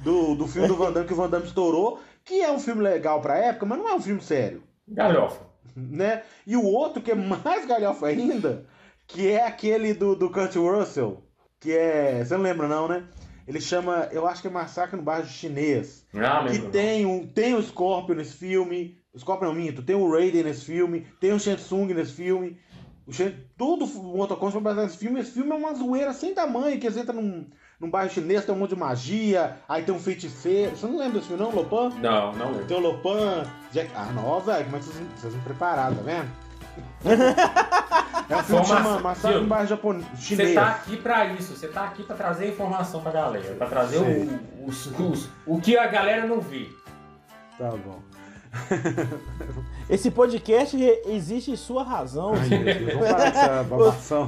Do, do filme do Van Damme que o Van Damme estourou, que é um filme legal pra época, mas não é um filme sério, Galhofa. Né? E o outro que é mais galhofa ainda, que é aquele do, do Kurt Russell, que é, você não lembra não, né? Ele chama, eu acho que é Massacre no Bairro Chinês, Ah, que lembro. tem um, tem o Scorpion nesse filme, o Scorpion não minto, tem o Raiden nesse filme, tem o Shensung nesse filme, o Shen, tudo o Mortal Kombat foi baseado nesse filme, esse filme é uma zoeira sem tamanho, que eles entram num, num bairro chinês, tem um monte de magia, aí tem um feiticeiro, você não lembra desse filme não, Lopan? Não, não lembro. Tem o Lopan, Jack... Ah, não, velho, como é que vocês, vocês não prepararam, tá vendo? *laughs* É um filme chama Massacre no bairro japonês, Você chinês. tá aqui pra isso, você tá aqui pra trazer informação pra galera, pra trazer o, os- os- o que a galera não vê. Tá bom. *laughs* Esse podcast existe em sua razão. Ai, vamos parar essa babação.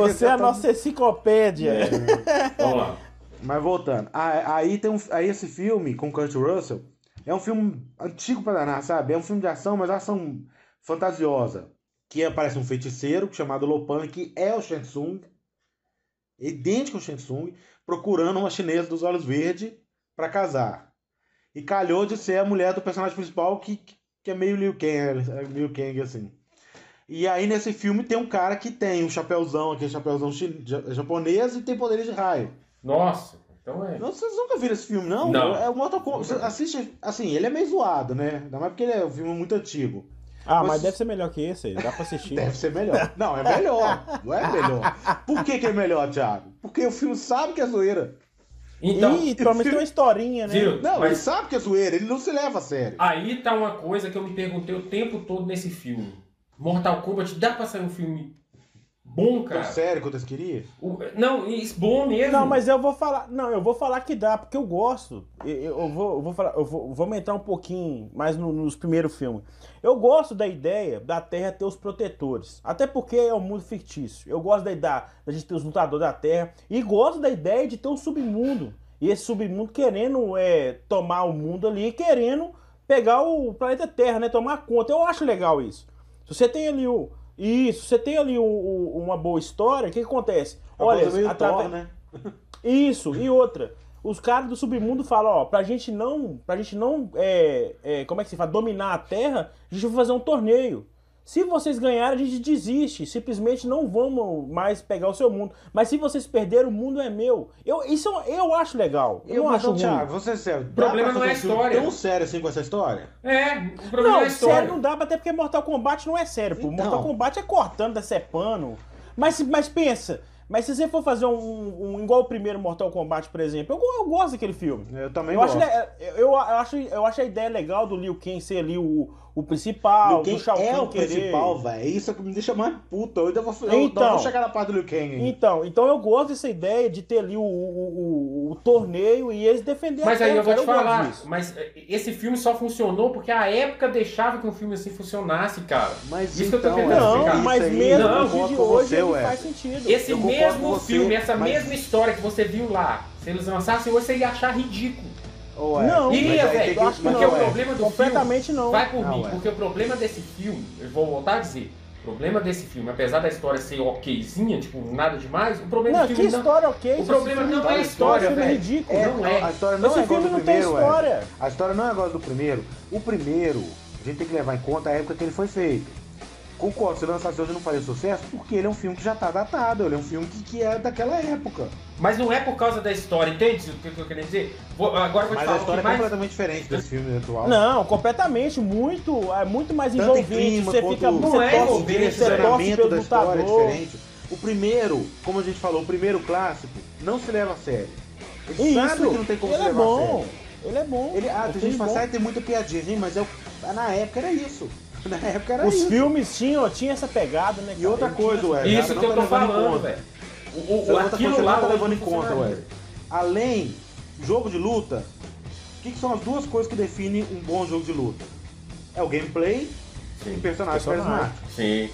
Você é a *laughs* nossa enciclopédia. *laughs* Vamos lá. Mas voltando, aí tem um, aí esse filme com Kurt Russell é um filme antigo pra danar, sabe? É um filme de ação, mas ação fantasiosa. Que aparece um feiticeiro chamado Lopan, que é o Shensung, idêntico ao Shensung, procurando uma chinesa dos olhos verdes pra casar. E calhou de ser a mulher do personagem principal, que, que é meio Liu Kang, é Liu Kang assim. E aí nesse filme tem um cara que tem um chapéuzão, aquele chapéuzão chi- ja- japonês, e tem poderes de raio. Nossa, então é. Não, vocês nunca viram esse filme, não? Não. É o Mortal Kombat. Você assiste, assim, ele é meio zoado, né? Ainda mais porque ele é um filme muito antigo. Ah, Mas- mas deve ser melhor que esse aí. Dá pra assistir. *laughs* Deve ser melhor. Não, é melhor. *laughs* Não é melhor. Por que, que é melhor, Thiago? Porque o filme sabe que é zoeira. Então, e pelo menos tem uma historinha, né? viu? Não, ele Mas sabe que é zoeira, ele não se leva a sério. aí tá uma coisa que eu me perguntei o tempo todo nesse filme. Mortal Kombat, dá pra sair um filme bom, Tão cara? sério quanto eles queriam? O- Não, isso bom mesmo. Não, mas eu vou falar. Não, eu vou falar que dá, porque eu gosto. Eu, eu vou, eu vou falar, eu vou, vamos entrar um pouquinho mais no- nos primeiros filmes. Eu gosto da ideia da Terra ter os protetores. Até porque é um mundo fictício. Eu gosto da ideia da gente ter os lutadores da Terra. E gosto da ideia de ter um submundo. E esse submundo querendo é, tomar o mundo ali, querendo pegar o planeta Terra, né? Tomar conta. Eu acho legal isso. Se você tem ali o. Isso, você tem ali o- o- uma boa história, o que, que acontece? Olha, através- Thor, né? Isso, e outra. Os caras do submundo falam, ó, pra gente não. Pra gente não. É, é, como é que se fala? Dominar a Terra, a gente vai fazer um torneio. Se vocês ganharem, a gente desiste. Simplesmente não vamos mais pegar o seu mundo. Mas se vocês perderem, o mundo é meu. Eu, isso eu, eu acho legal. Eu, Eu não mas, acho ruim. Thiago, você é sério. O problema não é a história. tão sério assim com essa história? É, o problema Não, é a história. sério não dá, até porque Mortal Kombat não é sério, pô. Então. Mortal Kombat é cortando, decepando. Mas, se- mas pensa, mas se você for fazer um, um- igual o primeiro Mortal Kombat, por exemplo, eu, eu gosto daquele filme. Eu também Eu acho, gosto. le- eu, eu acho, eu acho a ideia legal do Liu Kang ser ali o, o principal, Liu Kang do Shao Kahn é o querer... principal, velho. Isso é que me deixa mais puto. Eu ainda vou, eu, Então. vou chegar na parte do Liu Kang. Então, então eu gosto dessa ideia de ter ali o, o, o- o torneio e eles defenderem Mas a aí eu vou te falar, mas eh, esse filme só funcionou porque a época deixava que um filme assim funcionasse, cara. Mas Isso que eu tô então, tentando é, Não, explicar. mas mesmo não, no eu dia concordo de hoje você, faz sentido. Esse concordo mesmo você, filme, essa mas- mesma história que você viu lá, se eles lançassem hoje, você ia achar ridículo. É, Não, mas Ia, aí tem velho, eu acho que porque não, o é. problema do Completamente filme, não. vai por Não, mim, é. porque o problema desse filme, eu vou voltar a dizer, o problema desse filme, apesar da história ser okzinha, tipo, nada demais, o problema Não, do que filme não... história ok. O problema não é a tem história, esse filme é velho. ridículo. É, não é. A história não Esse é filme do não tem primeiro, Wesley. história. A história não é igual do primeiro. O primeiro, a gente tem que levar em conta a época que ele foi feito. Concordo, se lançasse hoje não faria sucesso, porque ele é um filme que já tá datado, ele é um filme que, que é daquela época. Mas não é por causa da história, entende o que eu queria dizer? Vou- agora eu vou te Mas falar a história é que mais... completamente diferente desse filme atual. Não, completamente, muito, é muito mais Tanto envolvente. clima Você fica, Não você é envolvente, você torce pelo da história é lutador. diferente. O primeiro, como a gente falou, o primeiro clássico não se leva a sério. Ele Isso, sabe que não tem como ele se é levar a bom. sério. Ele é bom. Ele, ah, É tem gente fala, bom. "Sai, tem muita piadinha, gente, mas eu, na época era isso. Na época era Os isso. filmes tinham, tinham essa pegada, né? E cara? outra Ele coisa, tinha- ué. Isso que eu tá tô levando em falando, conta. velho. O, o, tá, aquilo lá tá levando em conta. Wesley. Além, jogo de luta, o que, que são as duas coisas que definem um bom jogo de luta? É o gameplay e personagem Personagem. carismático. Sim.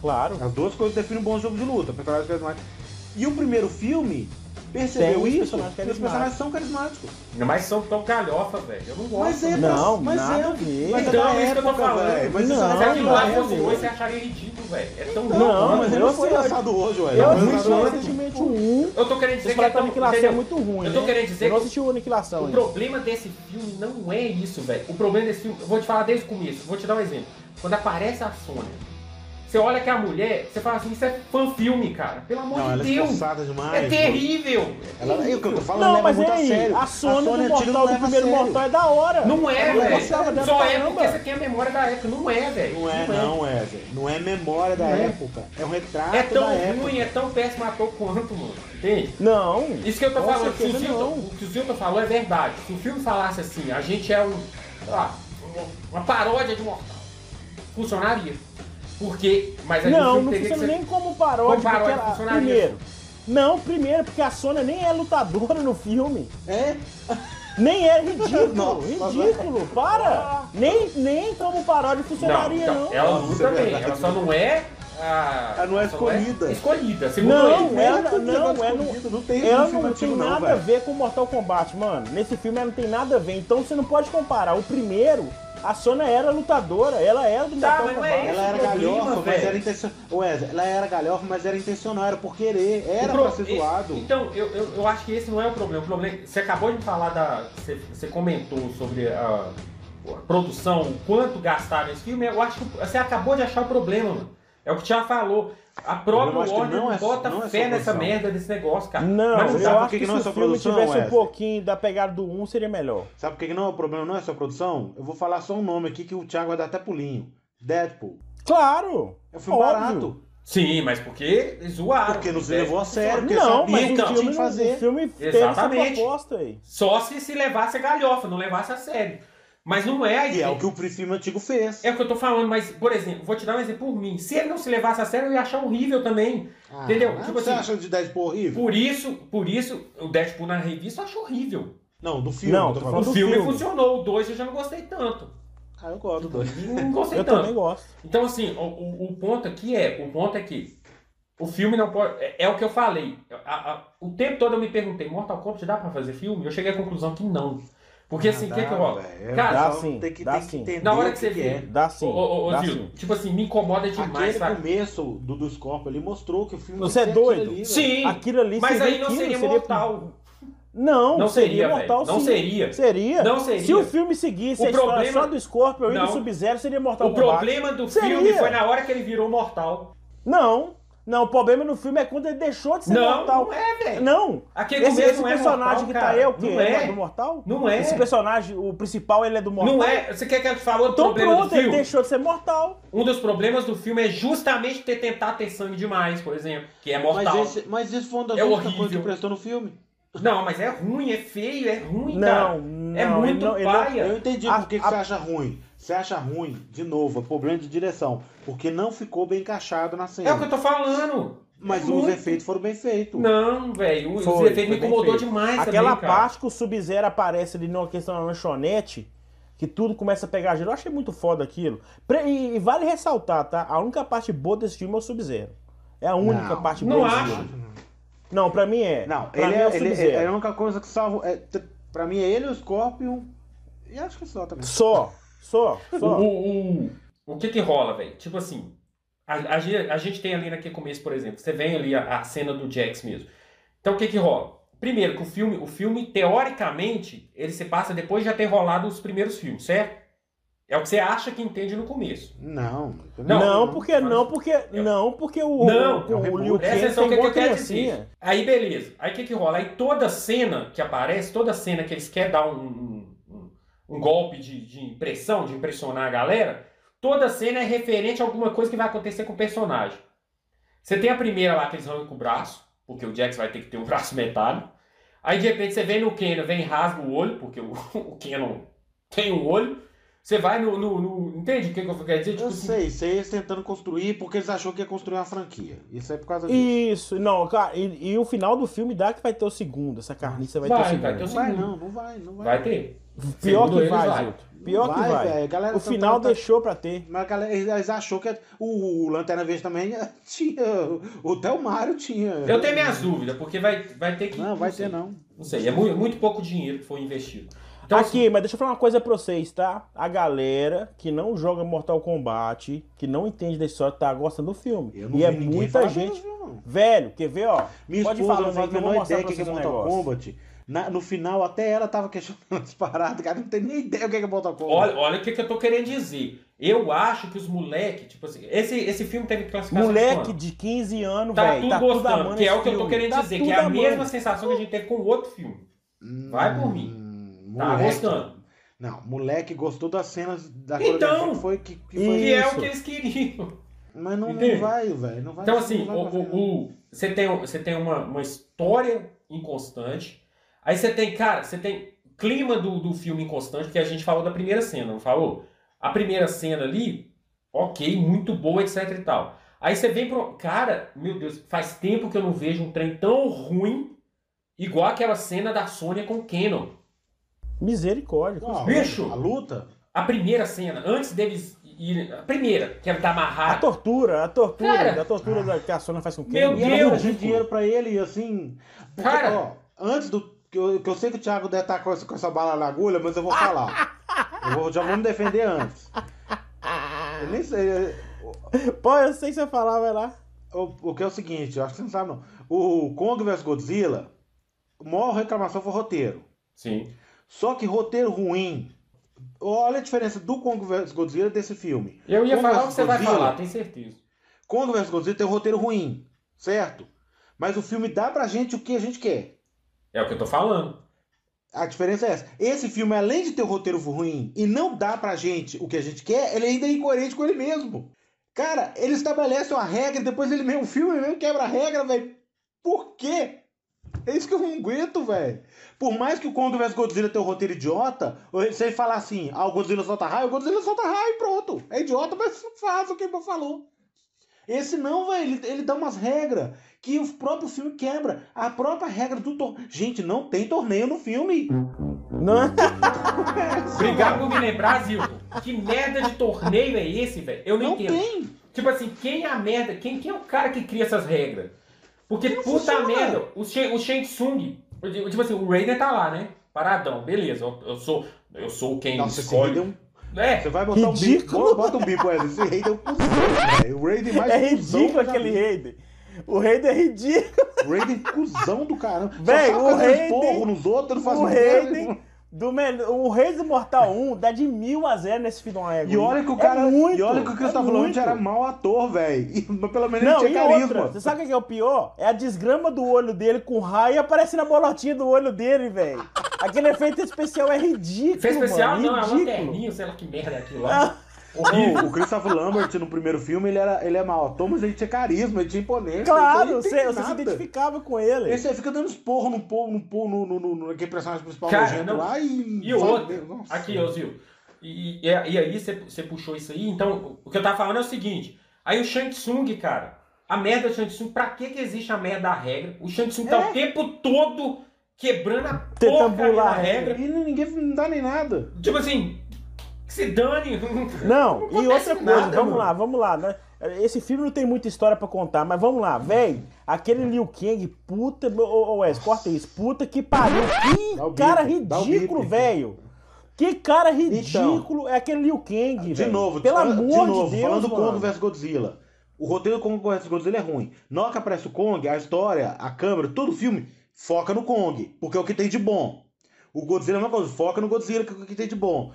Claro. As duas coisas definem um bom jogo de luta, personagem carismático. E o primeiro filme percebeu Tem os isso, personagens que os personagens são carismáticos. Mas são tão galhofa, velho. Eu não gosto. Mas é, Não, mas nada é, a ver. mas é Então, é isso que eu tô falando. velho. Mas Não, isso é Se aquilo lá não, fosse não. hoje, você acharia ridículo, velho. É tão Não, louco. mas ele eu não foi lançado hoje, ué. Eu assisti recentemente o 1. Eu tô querendo dizer que é que a aniquilação é entendeu? muito ruim, Eu tô né? querendo dizer Eu não que assisti o Aniquilação O problema desse filme não é isso, velho. O problema desse filme, eu vou te falar desde o começo, vou te dar um exemplo. Quando aparece a Sônia, você olha que a mulher, você fala assim, isso é fã-filme, cara. Pelo amor Não, ela de é Deus. esforçada demais. É terrível. Ela, é o que eu tô falando, Não, leva mas muito e a aí? sério. A Sônia do antiga Mortal não do leva a primeiro sério. Mortal é da hora. Não é, velho. Só é caramba. porque você tem a memória da época. Não é, velho. Não é, não, é, Zé. Não é memória da Não é. época. É um retrato É tão da época. ruim, é tão péssimo ator quanto, mano. Entende? Não. Isso que eu tô Com falando, se o, Zilton, não. o que o Zilton falou é verdade. Se o filme falasse assim, a gente é um, sei lá, uma paródia de Mortal, funcionaria. Porque, mas a Não, gente não funciona ser... nem como paródia. Como paródia, porque ela- funcionaria. primeiro. Não, primeiro, porque a Sônia nem é lutadora no filme. É? Nem é ridículo. Nossa, ridículo, para. Nem, nem como paródia Não, funcionaria, então, não. ela luta é bem, ela só não é... a- Ela não é escolhida. escolhida, segundo Não, ele. ela- tudo não, negócio é no- escondido, não tem Ela não tem antigo, não, nada a ver com Mortal Kombat, mano. Nesse filme ela não tem nada a ver. Então você não pode comparar. O primeiro, a Sônia era lutadora, ela era do Tá, Mortal é. Ela era galhofa, mas velho. era intencional. Wesley, ela era galhofa, mas era intencional, era por querer, era pro- pra ser zoado. Então, eu, eu, eu acho que esse não é o problema. O problema você acabou de falar da. Você, você comentou sobre a, a produção, o quanto gastaram nesse filme. Eu acho que você acabou de achar o problema, mano. É o que o Thiago falou. A própria Eu Warner não é- bota não é fé nessa merda desse negócio, cara. Não, Mas eu sabe por acho que que, não se é o só filme produção, tivesse um pouquinho da pegada do 1, seria melhor. Sabe por que não, o problema não é só a produção? Eu vou falar só um nome aqui que o Thiago vai dar até pulinho. Deadpool. Claro! É um filme Óbvio. barato. Sim, mas porque zoaram. Porque não se levou a sério, porque Não, sabia mas o que o então, tinha filme, fazer. o filme teve Exatamente. essa proposta aí. Só se se levasse a galhofa, não levasse a sério. Mas não é a E ideia. é o que o filme antigo fez. É o que eu tô falando, mas, por exemplo, vou te dar um exemplo por mim. Se ele não se levasse a sério, eu ia achar horrível também. Ah, entendeu? mas Tipo você assim, acha de Deadpool horrível? Por isso, por isso, o Deadpool na revista eu acho horrível. Não, do filme. Não, eu tô O falando. do filme, filme. funcionou, o 2 eu já não gostei tanto. Ah, eu gosto do dois. Não gostei *laughs* Eu tanto. também gosto. Então, assim, o, o, o ponto aqui é, o ponto é que o filme não pode. É, é o que eu falei. A- a- o tempo todo eu me perguntei, Mortal Kombat dá pra fazer filme? Eu cheguei à conclusão que não. Porque assim, o que que rola? velho. Cara, Dá sim, tem que, dá tem sim. que entender Na hora o que você vê. é. Dá sim. Ô, ô, ô, dá Zil, sim. tipo assim, me incomoda demais, Aquele sabe? começo do, do Scorpio ali mostrou que o filme Você é doido? aquilo ali. Sim, Aquilo ali mas seria aí não aquilo, seria mortal. Não, Não seria, seria, mortal. Não sim. seria. Seria. Não seria. Se o filme seguisse O a história problema- só do Scorpion e do Sub-Zero, seria Mortal O problema do Seria. filme foi na hora que ele virou mortal. Não. Não, o problema no filme é quando ele deixou de ser Não, mortal. não é, velho. Não. Aquele Esse, esse não é personagem mortal, que tá aí é o quê? Não Ele é. do mortal? Não é. Esse personagem, o principal, ele é do mortal? Não é. Você quer que eu te fale outro Então problema pronto, do ele filme? deixou de ser mortal. Um dos problemas do filme é justamente ter tentado ter sangue demais, por exemplo. Que é mortal. Mas, esse, mas isso foi uma das É únicas coisas que prestou no filme. Não, mas é ruim, é feio, é ruim, cara. Não, não. é muito não, ele não- paia. Eu entendi A- por que, que a- você acha ruim. Você acha ruim, de novo, é problema de direção. Porque não ficou bem encaixado na cena. É o que eu tô falando. Mas É os muito- efeitos foram bem feitos. Não, velho. Os Foi, efeitos me incomodou demais Aquela também, cara. parte que o Sub-Zero aparece ali numa questão da lanchonete, que tudo começa a pegar gelo. Eu achei muito foda aquilo. E, e vale ressaltar, tá? A única parte boa desse filme é o Sub-Zero. É a única Não, parte não boa desse acho. filme. Não, pra mim é. Não, pra ele é, é o ele, Sub-Zero. é a única coisa que salva. É, pra mim é ele, o Scorpion. E acho que só também. Só, só, O, *laughs* só. o, o, o que que rola, velho? Tipo assim, a, a, a gente tem ali naquele começo, por exemplo, você vem ali a, a cena do Jax mesmo. Então o que que rola? Primeiro, que o filme, o filme, teoricamente, ele se passa depois de já ter rolado os primeiros filmes, certo? É o que você acha que entende no começo. Não. Não, Não, porque não, porque não, porque o Não, o, é um o reboot. Liu Kang atenção tem que, eu quero dizer. Aí beleza. Aí o que que rola? Aí toda cena que aparece, toda cena que eles querem dar um, um, um- golpe de, de impressão, de impressionar a galera, toda cena é referente a alguma coisa que vai acontecer com o personagem. Você tem a primeira lá que eles arrancam com o braço, porque o Jax vai ter que ter um *laughs* braço metálico. Aí de repente você vem no Kenan, vem e rasga o olho, porque o, *laughs* o Kenan tem um olho. Você vai no, no- no- Entende o que, que eu quero dizer? Tipo Eu assim, sei, aí eles tentando construir porque eles achou que ia construir uma franquia. Isso é por causa disso. Isso, não, cara, e, e o final do filme dá que vai ter o segundo, essa carniça vai, ter o Vai, segundo. vai ter o Não vai segundo. não, não vai, não vai. Vai ter. Pior Segundo que vai, vai. Pior que vai. galera O tá- final tá- deixou pra ter. Mas a galera, eles achou que o, o Lanterna Verde também *laughs* tinha. O até o Mário tinha. Eu tenho minhas dúvidas, porque vai, vai ter que. Não, vai sei. ter não. Não sei, é muito, muito pouco dinheiro que foi investido. Então, Aqui, mas deixa eu falar uma coisa pra vocês, tá? A galera que não joga Mortal Kombat, que não entende da história, tá gostando do filme. Eu não E é muita gente. não. Velho, quer ver, ó? Minha Pode esposa falar, não faz a menor ideia o pra que que é um Mortal negócio. Kombat. Na- no final, até ela tava questionando as paradas, cara. Não tem nem ideia o que é Mortal Kombat. olha, olha o que, que eu tô querendo dizer. Eu acho que os moleques, tipo assim, esse, esse filme teve classificação Moleque de 15 anos, Tá velho. tudo Tá tudo gostando, que é o que eu tô querendo Tá dizer, que é a mesma sensação que a gente teve com o outro filme. Vai por mim. Tá moleque- gostando. Não, moleque gostou das cenas da Então, que foi que, que foi. Que é Isso. o que eles queriam. Mas não, não vai, velho. Não vai Então, não assim, vai o, o- o- você tem, você tem uma, uma história inconstante. Aí você tem, cara, você tem clima do, do filme inconstante, que a gente falou da primeira cena, não falou? A primeira cena ali, ok, muito boa, etc e tal. Aí você vem pro. Cara, meu Deus, faz tempo que eu não vejo um trem tão ruim igual aquela cena da Sônia com o Canon. Misericórdia. Não, Bicho! A luta? A primeira cena, antes deles irem. A primeira, que ela tá A amarrada. tortura, a tortura, Cara. a tortura da, que a Sônia faz com quem? Meu Deus, pediu Chico. dinheiro pra ele e assim. porque, Cara. ó, antes do. Que eu, que eu sei que o Thiago deve estar com essa, com essa bala na agulha, mas eu vou falar. Eu vou- já vou me defender antes. Eu nem sei. Pô, eu sei que você falar, vai lá. O, o que é o seguinte, eu acho que você não sabe não. O Kong vs Godzilla, a maior reclamação foi o roteiro. Sim. Só que roteiro ruim. Olha a diferença do Kong vs Godzilla desse filme. Eu ia Kong falar o que você vai Godzilla, falar, tenho certeza. Kong vs Godzilla tem um roteiro ruim, certo? Mas o filme dá pra gente o que a gente quer. É o que eu tô falando. A diferença é essa. Esse filme, além de ter um roteiro ruim e não dá pra gente o que a gente quer, ele ainda é incoerente com ele mesmo. Cara, ele estabelece uma regra, depois ele mesmo, o filme mesmo quebra a regra, velho. Por quê? É isso que eu não aguento, velho. Por mais que o Kong vs Godzilla tenha um roteiro idiota, ele falar assim, ah, o Godzilla solta raio, o Godzilla solta raio e pronto. É idiota, mas faz o que ele falou. Esse não, velho, ele, ele dá umas regras que o próprio filme quebra. A própria regra do torneio. Gente, não tem torneio no filme. Não *laughs* é? *laughs* Obrigado por me lembrar, Zilton. Que merda de torneio é esse, velho? Eu não, Não entendo. tem. Tipo assim, quem é a merda? Quem, quem é o cara que cria essas regras? Porque, puta merda, o, Shen, o Shang Tsung, tipo assim, o Raiden tá lá, né? paradão, beleza, eu, eu sou eu sou quem Nossa, escolhe. É um É, Você vai botar Ridículo. um bip, bota um bip, Wesley. Esse Raiden é um cuzão, velho. O Raiden mais É ridículo aquele. Raiden. O Raiden é ridículo. O Raiden é cuzão do caramba. Véi, Só o Raiden- esporro nos outros, não faz O. Raiden, do melhor, o Rei do Mortal 1 dá de mil a zero nesse final ego. E olha que o É cara. muito, e olha que o Chris é falando muito. era mau ator, velho. *laughs* Mas pelo menos Não, ele tinha carisma. outra, você sabe o que é o pior? É a desgrama do olho dele com raio aparecendo a bolotinha do olho dele, velho. Aquele efeito especial é ridículo, Efeito especial mano, não, é ridículo. lanterninha, sei lá que merda é aquilo lá. *laughs* Horrível. O Christopher Lambert no primeiro filme, ele, era, ele é mau ator, mas ele tinha carisma, ele tinha imponência. claro, Esse você, você se identificava com ele. Esse aí fica dando esporro no povo, no, povo, no, no, no, no, naquele personagem principal Cara, não. lá e. E o outro, aqui, ô Zil. E, e, e aí você você puxou isso aí, então o que eu tava falando é o seguinte. Aí o Shang Tsung, cara, a merda do Shang Tsung, pra que que existe a merda da regra? O Shang Tsung tá É. o tempo todo quebrando a Tentando porcaria da regra. E ninguém não dá nem nada. Tipo assim, se dane. Não, e acontece outra coisa, nada, vamos mano. lá, vamos lá, né? Esse filme não tem muita história pra contar, mas vamos lá, véi. Aquele Liu Kang, puta, ô, ô Wes, corta isso, puta que pariu. Que cara ridículo, velho. Que cara ridículo é aquele Liu Kang, De velho. novo, pelo fala- amor de novo, de Deus, falando do mano. Kong vs Godzilla. O roteiro do Kong vs Godzilla é ruim. Na hora que aparece o Kong, a história, a câmera, todo o filme foca no Kong, porque é o que tem de bom. O Godzilla é uma coisa, foca no Godzilla, que é o que tem de bom.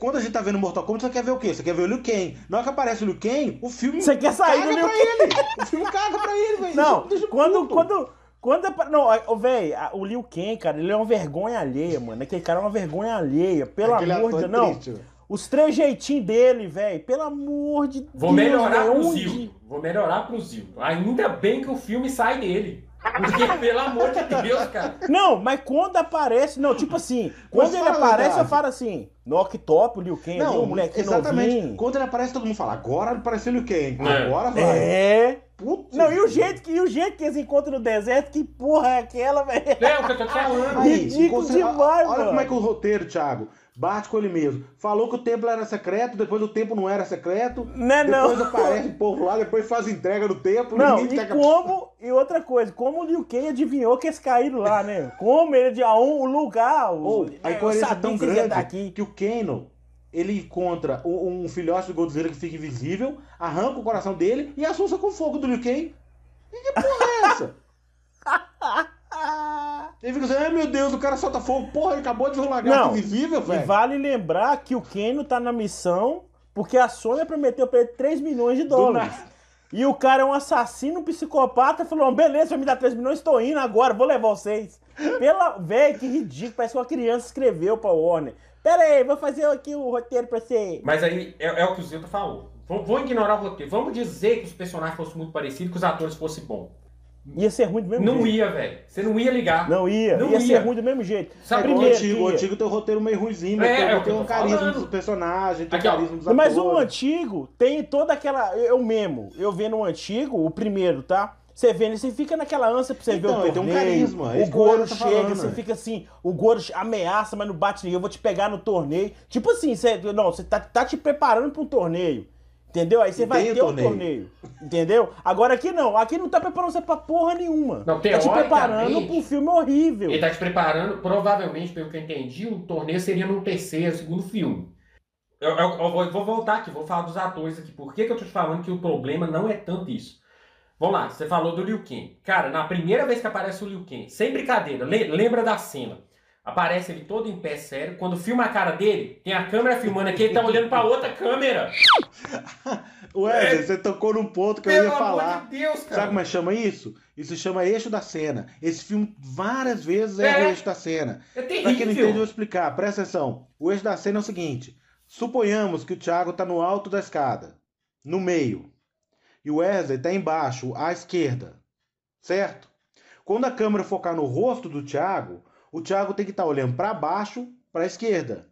Quando a gente tá vendo Mortal Kombat, você quer ver o quê? Você quer ver o Liu Kang. Na hora que aparece o Liu Kang, o filme Você quer sair caga do Liu pra ele. O filme caga pra ele, velho. Não, Deixa quando, puto. quando, quando, é pra- não, velho, o Liu Kang, cara, ele é uma vergonha alheia, mano. Aquele cara é uma vergonha alheia, pelo Aquele amor de Deus. Não, triste, os três jeitinhos dele, velho, pelo amor de Vou Deus. melhorar velho, pro onde- Zil. Vou melhorar pro Zil. Ainda bem que o filme sai dele. Porque, pelo amor de Deus, cara. Não, mas quando aparece, não, tipo assim, quando ele aparece, eu falo assim, Knock Top, o Liu Kang, ali, Não, o molequinho exatamente. novinho. Quando ele aparece, todo mundo fala, agora apareceu o Liu Kang. É. Agora vai. É. Putz. Não, e o jeito que, e o jeito que eles encontram no deserto, que porra é aquela, velho? É o que eu tô falando. Ridículo demais, olha mano. como é que o roteiro, Thiago, bate com ele mesmo. Falou que o templo era secreto, depois o templo não era secreto. Não é não. Depois aparece o povo lá, depois faz entrega no templo. Não, e quer- como, e outra coisa, como o Liu Kang adivinhou que eles caíram lá, né? Como ele de um, o lugar, o, Ou, a eu incoerência é tão grande que o Kano, ele encontra um, um filhote do Godzilla que fica invisível, arranca o coração dele e assusta com o fogo do Liu Kang. E que porra é essa? *laughs* Ele fica assim, ai meu Deus, o cara solta fogo. Porra, ele acabou de ver um lagarto Não, invisível, e velho. vale lembrar que o Kano tá na missão porque a Sony prometeu pra ele 3 milhões de dólares. E o cara é um assassino, um psicopata, falou: beleza, vai me dar 3 milhões, tô indo agora, vou levar vocês. Pela. Véi, que ridículo, parece que uma criança escreveu pra Warner. Pera aí, vou fazer aqui o roteiro pra você. Mas aí é, é o que o Zilton falou. Vamos, vamos ignorar o roteiro. Vamos dizer que os personagens fossem muito parecidos, que os atores fossem bons. Ia ser ruim do mesmo Não jeito. ia, velho. Você não ia ligar. Não ia, Não ia, ia. ser ruim do mesmo jeito. Sabe É o antigo, o ia. antigo tem um roteiro meio ruimzinho, É, tem, é tem um carisma falando. dos personagens, tem Aqui, ó. carisma dos Mas o antigo tem toda aquela. Eu mesmo, eu vendo o antigo, o primeiro, tá? Você vendo, você fica naquela ânsia pra você Então, ver o ele tem um torneio. carisma, é o Goro tá chega, falando, você né? fica assim, o Goro ameaça, mas não bate ninguém, eu vou te pegar no torneio. Tipo assim, você, não, você tá, tá te preparando pra um torneio. Entendeu? Aí você vai tem o ter um torneio. torneio. Entendeu? Agora aqui não, aqui não tá preparando você pra porra nenhuma. Não, tá te preparando pra um filme horrível. Ele tá te preparando, provavelmente, pelo que eu entendi, o torneio seria no terceiro, segundo filme. Eu, eu- eu vou, vou voltar aqui, vou falar dos atores aqui. Por que, que eu tô te falando que o problema não é tanto isso? Vamos lá, você falou do Liu Kang. Cara, na primeira vez que aparece o Liu Kang, sem brincadeira, le- lembra da cena. Aparece ele todo em pé sério. Quando filma a cara dele, tem a câmera filmando aqui, ele tá olhando pra outra câmera. *laughs* Wesley, você tocou num ponto que eu Pelo ia amor falar. de Deus, cara. Sabe como é que chama isso? Isso chama eixo da cena. Esse filme várias vezes é, É. o eixo da cena. É Pra quem não entende, eu vou explicar. Presta atenção. O eixo da cena é o seguinte. Suponhamos que o Thiago tá no alto da escada, no meio. E o Wesley tá embaixo, à esquerda. Certo? Quando a câmera focar no rosto do Thiago, o Thiago tem que estar olhando para baixo, para a esquerda.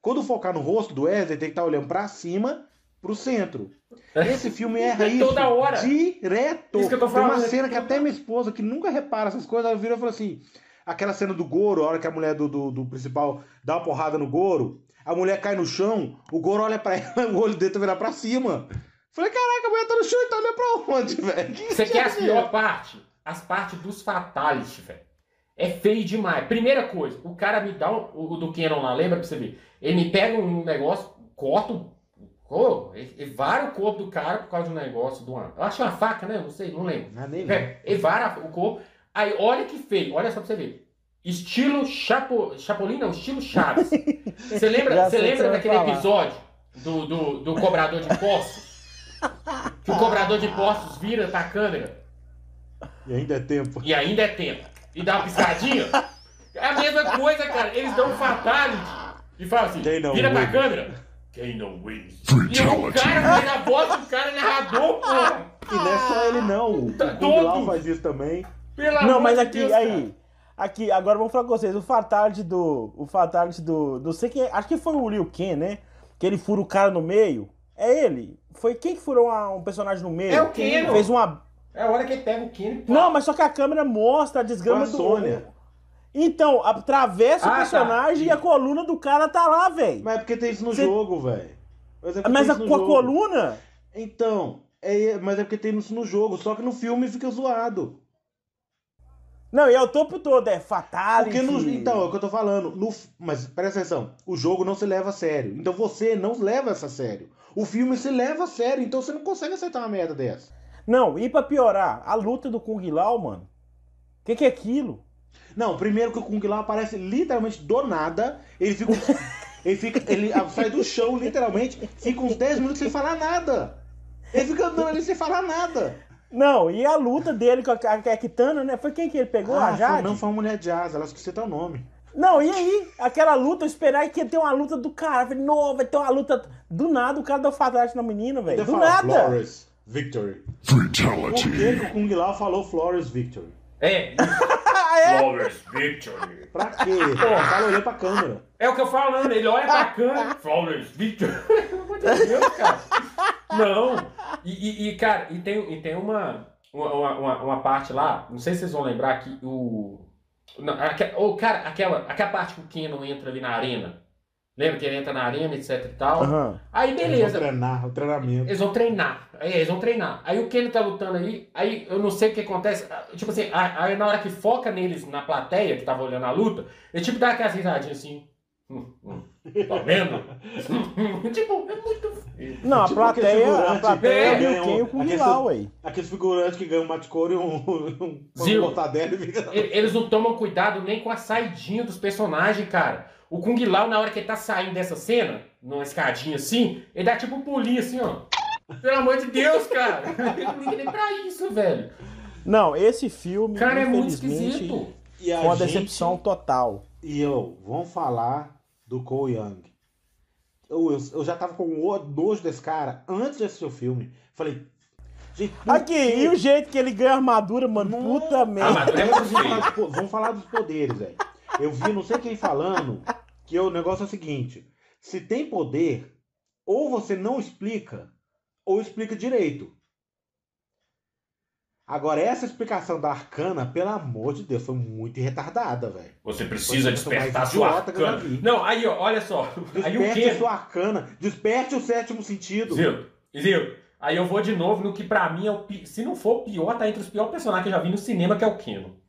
Quando focar no rosto do Wesley, tem que estar olhando para cima, para o centro. Esse filme erra É isso toda hora. direto. Isso que eu tô Tem uma falando, é cena que até minha esposa, que nunca repara essas coisas, ela vira e fala assim: aquela cena do Goro, a hora que a mulher do, do, do principal dá uma porrada no Goro, a mulher cai no chão, o Goro olha pra ela, *laughs* o olho dele tá virado pra cima. Falei, caraca, a mulher tá no chão e tá olhando pra onde, velho? Que Você quer as é? pior parte? As partes dos fatalities, velho. É feio demais. Primeira coisa, o cara me dá um, o do Canon lá, lembra pra você ver? Ele me pega um negócio, corta o. Oh, vara o corpo do cara por causa de um negócio, de uma, eu acho que é uma faca, né? Não sei, não lembro. É nem lembro. É, ele vara o corpo. Aí, olha que feio, olha só pra você ver. Estilo Chapo, Chapolin, não, estilo Chaves. *laughs* Você lembra, você lembra daquele falar. episódio do, do, do cobrador de impostos? Que o cobrador de impostos vira pra câmera E ainda é tempo. e ainda é tempo. E dá uma piscadinha. É a mesma coisa, cara. Eles dão um fatality. E falam assim, vira pra câmera. Quem não wins? E o cara faz a voz do cara narrador, porra. E não é só ele, não. O Tá Kung faz isso também. Pelo Não, mas aqui, Deus, aí. Aqui, agora vamos falar com vocês. O Fatality do. O Fatality do. Não sei quem. Acho que foi o Liu Ken, né? Que ele fura o cara no meio. É ele. Foi quem que furou uma- um personagem no meio? É o Ken, Fez uma. É a hora que ele pega o Kenny. Não, mas só que a câmera mostra a desgrama a do. Sônia. Então, atravessa Ah, o tá. personagem e a coluna do cara tá lá, velho. Mas é porque tem isso no Cê- jogo, velho. Mas, é porque Mas tem a, isso no com a coluna. Então, é, mas é porque tem isso no jogo. Só que no filme fica zoado. Não, e é o topo todo, é no, então, é o que eu tô falando. No, mas presta atenção, o jogo não se leva a sério. Então você não leva essa a sério. O filme se leva a sério, então você não consegue aceitar uma merda dessa. Não, e pra piorar, a luta do Kung Lao, mano. O que, que é aquilo? Não, primeiro que o Kung Lao aparece literalmente do nada. Ele fica. *laughs* ele fica. Ele sai do chão, literalmente, fica uns 10 minutos sem falar nada. Ele fica andando ali sem falar nada. Não, e a luta dele com a, a, a Kitana, né? Foi quem que ele pegou? a Ah, Jade? foi, não foi uma mulher de asa, ela esqueceu o nome. Não, e aí? Aquela luta, eu esperar que ia ter uma luta do cara. Eu Falei, não, vai ter uma luta. Do nada, o cara deu fatality na menina, velho. Do fala nada. Flores Victory. Por que, Fatality. que o Kung Lao falou Flores Victory? É. *laughs* É? Flawless Victory. Pra quê? Porra, fala olhando pra câmera. É o que eu falando, ele olha pra câmera. *laughs* Flawless Victory. *laughs* Pelo amor de Deus, cara. Não. E, e- e, cara, e tem, e tem uma, uma, uma, uma parte lá, não sei se vocês vão lembrar que o. Não, aque- ô, cara, aquela, aquela parte que o Kenan entra ali na arena. Lembra que ele entra na arena, etc e tal? Aham. Aí Eles vão beleza. treinar, o treinamento. Eles vão treinar. Aí eles vão treinar. Aí o Kenny tá lutando aí, aí eu não sei o que acontece. ah, Tipo assim, a- aí na hora que foca neles na plateia, que tava olhando a luta, ele tipo dá aquelas risadinhas assim. Hum, hum, tá vendo? *laughs* tipo, é muito. Não, a Tipo aquele plateia, a plateia é o e um- o Kung aquele- Lao, ué. Aqueles figurantes que ganham um mate-couro e um, um, um e fica... E- Eles não tomam cuidado nem com a saidinha dos personagens, cara. O Kung Lao, na hora que ele tá saindo dessa cena, numa escadinha assim, ele dá tipo um pulinho assim, ó. Pelo amor de Deus, cara. Ele *laughs* não liga nem pra isso, velho. Não, esse filme, Cara, é muito esquisito. E a foi uma gente- decepção total. E eu, vamos falar do Cole Young. Eu, eu, eu já tava com o nojo desse cara antes de assistir o filme. Falei, gente, Aqui, quê? e o jeito que ele ganha armadura, mano? Não. Puta merda. é Vamos falar dos poderes, velho. Eu vi não sei quem falando que o negócio é o seguinte: se tem poder, ou você não explica, ou explica direito. Agora, essa explicação da arcana, pelo amor de Deus, foi muito retardada, velho. Você precisa Foi despertar sua arcana. Não, aí, ó, olha só. Aí o Desperte quê? sua arcana, desperte o sétimo sentido. Viu? Viu? Aí eu vou de novo no que pra mim é o pi... Se não for o pior, tá entre os piores personagens que eu já vi no cinema, que é o Keno.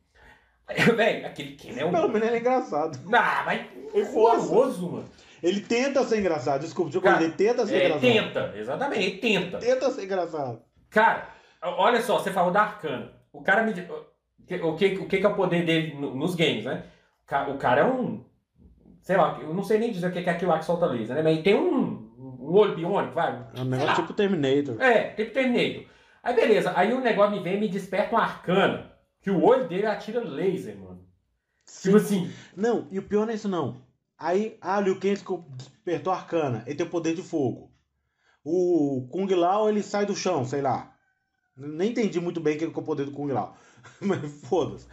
*laughs* Véi, aquele Keno é um. Pelo menos ele é engraçado. Ah, mas Ele horroroso, mano. Ele tenta ser engraçado, desculpa, deixa eu Cara, ele tenta ser É, engraçado. tenta, exatamente, ele tenta. Tenta ser engraçado. Cara, olha só, você falou da Arcana. O cara me. O que, o que, que é o poder dele no- nos games, né? O ca- O cara é um. Sei lá, eu não sei nem dizer o que que é aquilo lá que solta laser, né? Mas ele tem um. Um olho biônico, vai. É um negócio tipo Terminator. É, tipo Terminator. Aí beleza, aí o negócio me vem e me desperta uma arcana. Que o olho dele atira laser, mano. Tipo assim, Não, e o pior não é isso não. Aí, ah, Liu Kang despertou a arcana, ele tem o poder de fogo. O Kung Lao, ele sai do chão, sei lá. Nem entendi muito bem o que é o poder do Kung Lao. *laughs* Mas foda-se.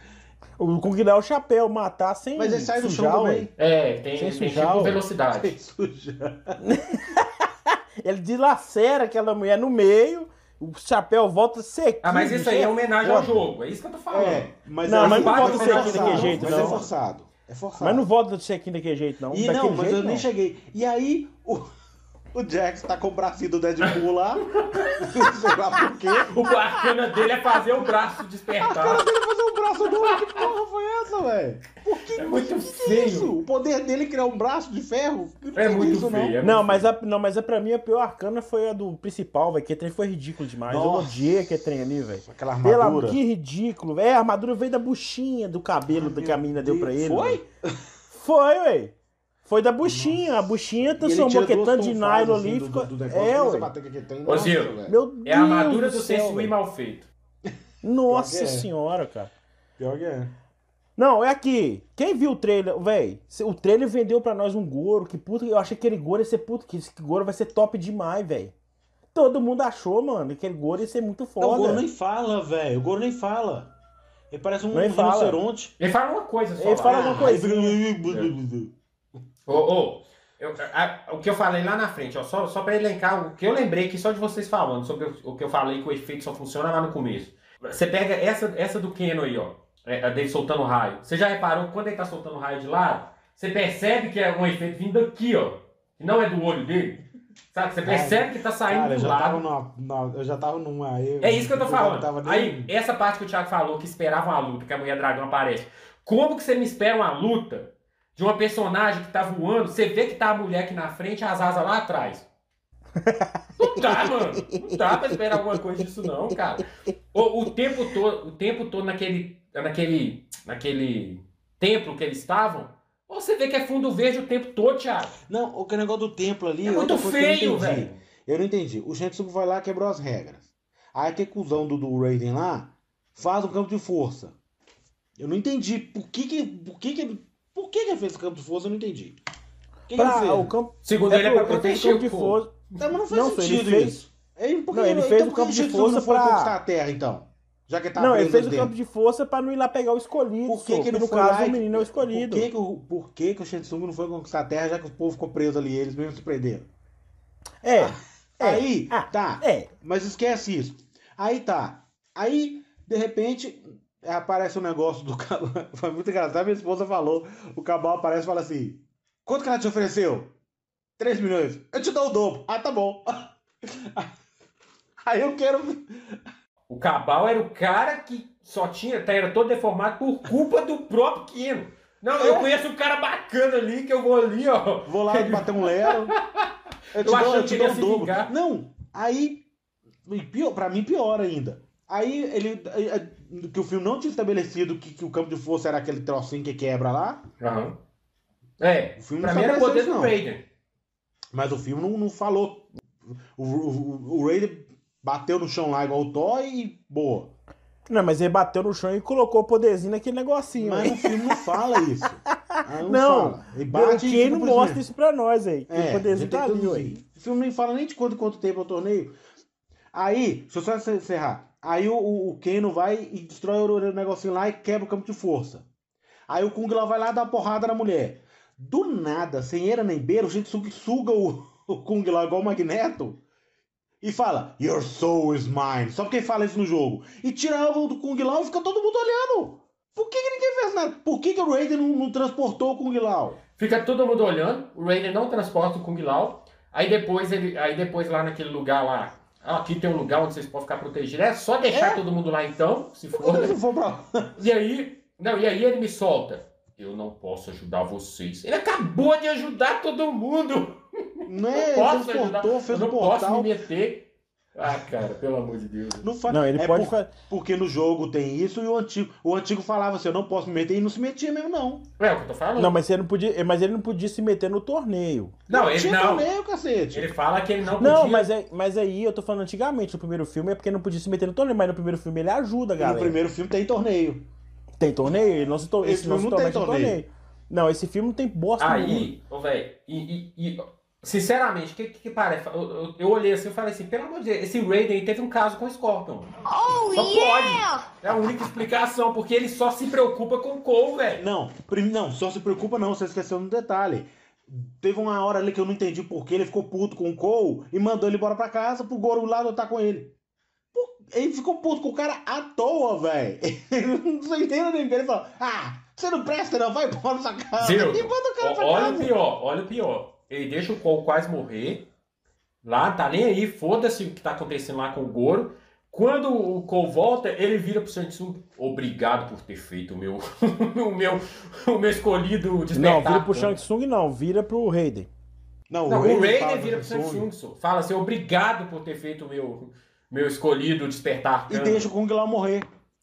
O Kung Lao é o chapéu, matar sem Mas ele sai do sujar, chão também. é, tem, Sem tem sujar, tipo velocidade. *laughs* Sem sujar. *laughs* Ele dilacera aquela mulher no meio, o chapéu volta sequinho. Ah, mas isso aí é homenagem ao jogo, é isso que eu tô falando. É, mas Não, é mas não volta sequinho daquele jeito, mas não. é forçado. É forçado. Mas não volta sequinho daquele jeito, não. E daquele não, mas jeito, eu nem não. cheguei. E aí, o, O Jax tá com o bracinho do Deadpool lá. *laughs* Sei lá por quê. O bacana dele é fazer o braço O despertar. cara dele fazer um braço novo. Que porra foi essa, velho? Por que, É muito que que é feio. isso? O poder dele é criar um braço de ferro? Eu não É muito isso, não. feio. é Não, mas, a, não, mas a, pra mim a pior arcana foi a do principal, velho. Que trem foi ridículo demais. Eu Nossa. odiei aquele trem ali, velho. Aquela Pela, armadura. que ridículo. É, a armadura veio da buchinha do cabelo que a menina deu pra ele. Foi? velho. Foi, velho. Foi da buchinha. A buchinha transformou aquele duas tanto de nylon assim, ali. do- ficou- do negócio, É, ué. trem. Ô, Deus É a armadura do do céu, Sensui mal feito. Nossa que é. senhora, cara. Pior que é. Não, é aqui. Quem viu o trailer, velho? O trailer vendeu pra nós um Goro. Que puta, eu achei que aquele Goro ia ser puto. Que esse Goro vai ser top demais, velho. Todo mundo achou, mano, que aquele Goro ia ser muito foda. Não, o Goro nem fala, velho. O Goro nem fala. Ele parece um rinoceronte. Ele fala uma coisa só. Ele fala uma Ah, coisinha. aí- Ô, ô, eu- a- o que eu falei lá na frente, ó, só, só pra elencar o que eu lembrei aqui só de vocês falando, sobre o, o que eu falei que o efeito só funciona lá no começo. Você pega essa, essa do Keno aí, ó, é, dele soltando raio. Você já reparou que quando ele tá soltando raio de lado, você percebe que é um efeito vindo daqui, ó, que não é do olho dele. Sabe? Você percebe que tá saindo Cara, eu do lado. tava numa, eu já tava numa. aí- É isso que eu tô já falando. Aí, essa parte que o Thiago falou, que esperava uma luta, que a mulher dragão aparece. Como que você me espera uma luta de uma personagem que tá voando, você vê que tá a mulher aqui na frente e as asas lá atrás? Não dá, mano. Não dá pra esperar alguma coisa disso, não, cara. O, o tempo todo, o tempo todo naquele, naquele, naquele templo que eles estavam, você vê que é fundo verde o tempo todo, Thiago. Não, o que negócio do templo ali. É muito feio, velho. Eu não entendi. O Shinsuke vai lá quebrou as regras. Aí aquele cuzão do, do Raiden lá faz um campo de força. Eu não entendi. Por que que. Por que que, por que, ele fez esse campo de força? Eu não entendi. O que, ele Pra, o campo, Segundo ele, é pra ele proteger campo de o força. Não, mas não faz Não, ele sentido fez- isso. Ele, por que- Não, ele então fez o por que campo de força pra- conquistar a terra, então? Já que ele tá Não, ele fez o dentro. campo de força pra não ir lá pegar o escolhido. Por que, que no não foi caso lá o menino é o escolhido. Por que, que, o, por que, que o não foi conquistar a terra já que o povo ficou preso ali? Eles mesmos se prenderam. É. é. Aí, Ah, tá. É. Mas esquece isso. Aí tá. Aí, de repente, aparece um negócio do cabal. *laughs* Foi muito engraçado. Minha esposa falou. O cabal aparece e fala assim: Quanto que ela te ofereceu? 3 milhões. Eu te dou o dobro. Ah, tá bom. *laughs* Aí eu quero. *laughs* O Cabal era o cara que só tinha, tá, era todo deformado por culpa do próprio Keno. Não, eu É. conheço um cara bacana ali que eu vou ali, ó. Vou lá bater um lero. Eu te Eu dou, eu te dou o dobro. vingar. Não, aí. Pior, pra mim, pior ainda. Aí ele. Que o filme não tinha estabelecido que, que o campo de força era aquele trocinho que quebra lá. Aham. É, O filme pra não mim era poder isso, do não. Raiden. Mas o filme não, não falou. O, o, o Raider bateu no chão lá igual o Thor e boa. Não, mas ele bateu no chão e colocou o poderzinho naquele negocinho. Mas aí. no filme não fala isso. *laughs* Ah, Não, Não, fala. Ele o bate e por mostra isso pra nós aí. que É, o poderzinho tá ali, isso. O filme nem fala nem de quanto, quanto tempo é o torneio. Aí, deixa eu só encerrar. Aí o, o, vai e destrói o, negocinho lá e quebra o campo de força. Aí o Kung Lao vai lá dar porrada na mulher. Do nada, sem era nem beira, o Shinsuke suga o, *laughs* o Kung Lao igual o Magneto e fala, Your soul is mine. Só porque fala isso no jogo. E tira a alma do Kung Lao e fica todo mundo olhando. Por que, que ninguém fez nada? Por que, que o Raiden não, não transportou o Kung Lao? Fica todo mundo olhando, o Raiden não transporta o Kung Lao. Aí depois ele, aí depois lá naquele lugar lá, aqui tem um lugar onde vocês podem ficar protegidos. É só deixar É. todo mundo lá então, se for. não pra E aí, não, e aí ele me solta. Eu não posso ajudar vocês. Ele acabou de ajudar todo mundo. Não é, posso ele transportou, ajudar. fez eu não posso me meter. Ah, cara, pelo amor de Deus. Não, faz, Não, ele é pode por- fazer. Porque no jogo tem isso e o antigo, o antigo falava assim, eu não posso me meter e não se metia mesmo, não. É o que eu tô falando. Não, mas ele não podia, mas ele não podia se meter no torneio. não, ele tinha não. torneio, cacete. Ele fala que ele não podia. Não, mas, é, mas aí eu tô falando antigamente, no primeiro filme é porque não podia se meter no torneio, mas no primeiro filme ele ajuda, E galera. no primeiro filme tem torneio. Tem torneio? Ele não se to... Esse Esse não se filme não tem torneio. torneio. Não, esse filme não tem bosta. Aí, ô, velho, e, e- e, sinceramente, o que, que, que parece? Eu, eu- eu olhei assim e falei assim, pelo amor de Deus, esse Raiden aí teve um caso com o Scorpion. Oh, Só yeah! pode. É a única explicação, porque ele só se preocupa com o Cole, velho. Não, não, só se preocupa não, você esqueceu um detalhe. Teve uma hora ali que eu não entendi por ele ficou puto com o Cole e mandou ele embora pra casa pro Goro lá lutar com ele. Ele ficou puto com o cara à toa, velho. *laughs* Não sei entende ninguém. Ele falou, ah, você não presta não, vai embora sua casa. Zero. E manda o cara pra Olha o casa. pior, olha o pior. Ele deixa o Cole quase morrer. Lá, tá nem aí, foda-se o que tá acontecendo lá com o Goro. Quando o Cole volta, ele vira pro Shang Tsung. Obrigado por ter feito o meu, *laughs* o meu, o meu escolhido Não, despertar. vira pro Shang Tsung não, vira pro Raiden. Não, Não, o Raiden Raiden fala vira pro Shang Tsung. Fala assim, obrigado por ter feito o meu, meu escolhido despertar. E deixa o Kung Lao morrer.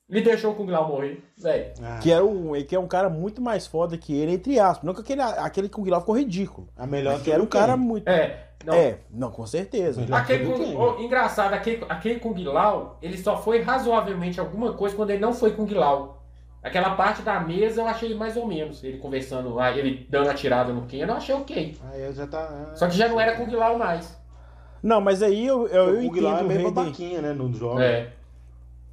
Me deixou o Kung Lao morrer, velho. Ah, Que é, um, que é um cara muito mais foda que ele, entre aspas. Não que aquele, aquele Kung Lao ficou ridículo. a melhor Mas que era um cara muito. É, não. É, não, com certeza. Melhor Aquele o oh, engraçado, aquele, aquele Kung Lao, ele só foi razoavelmente alguma coisa quando ele não foi Kung Lao. Aquela parte da mesa eu achei mais ou menos. Ele conversando lá, ele dando a tirada no Ken, eu achei ok. Aí já tá. Só que já não era Kung Lao mais. Não, mas aí eu, eu, eu o Kung Lao é entendo o meio Raiden. babaquinha, né? No jogo. É.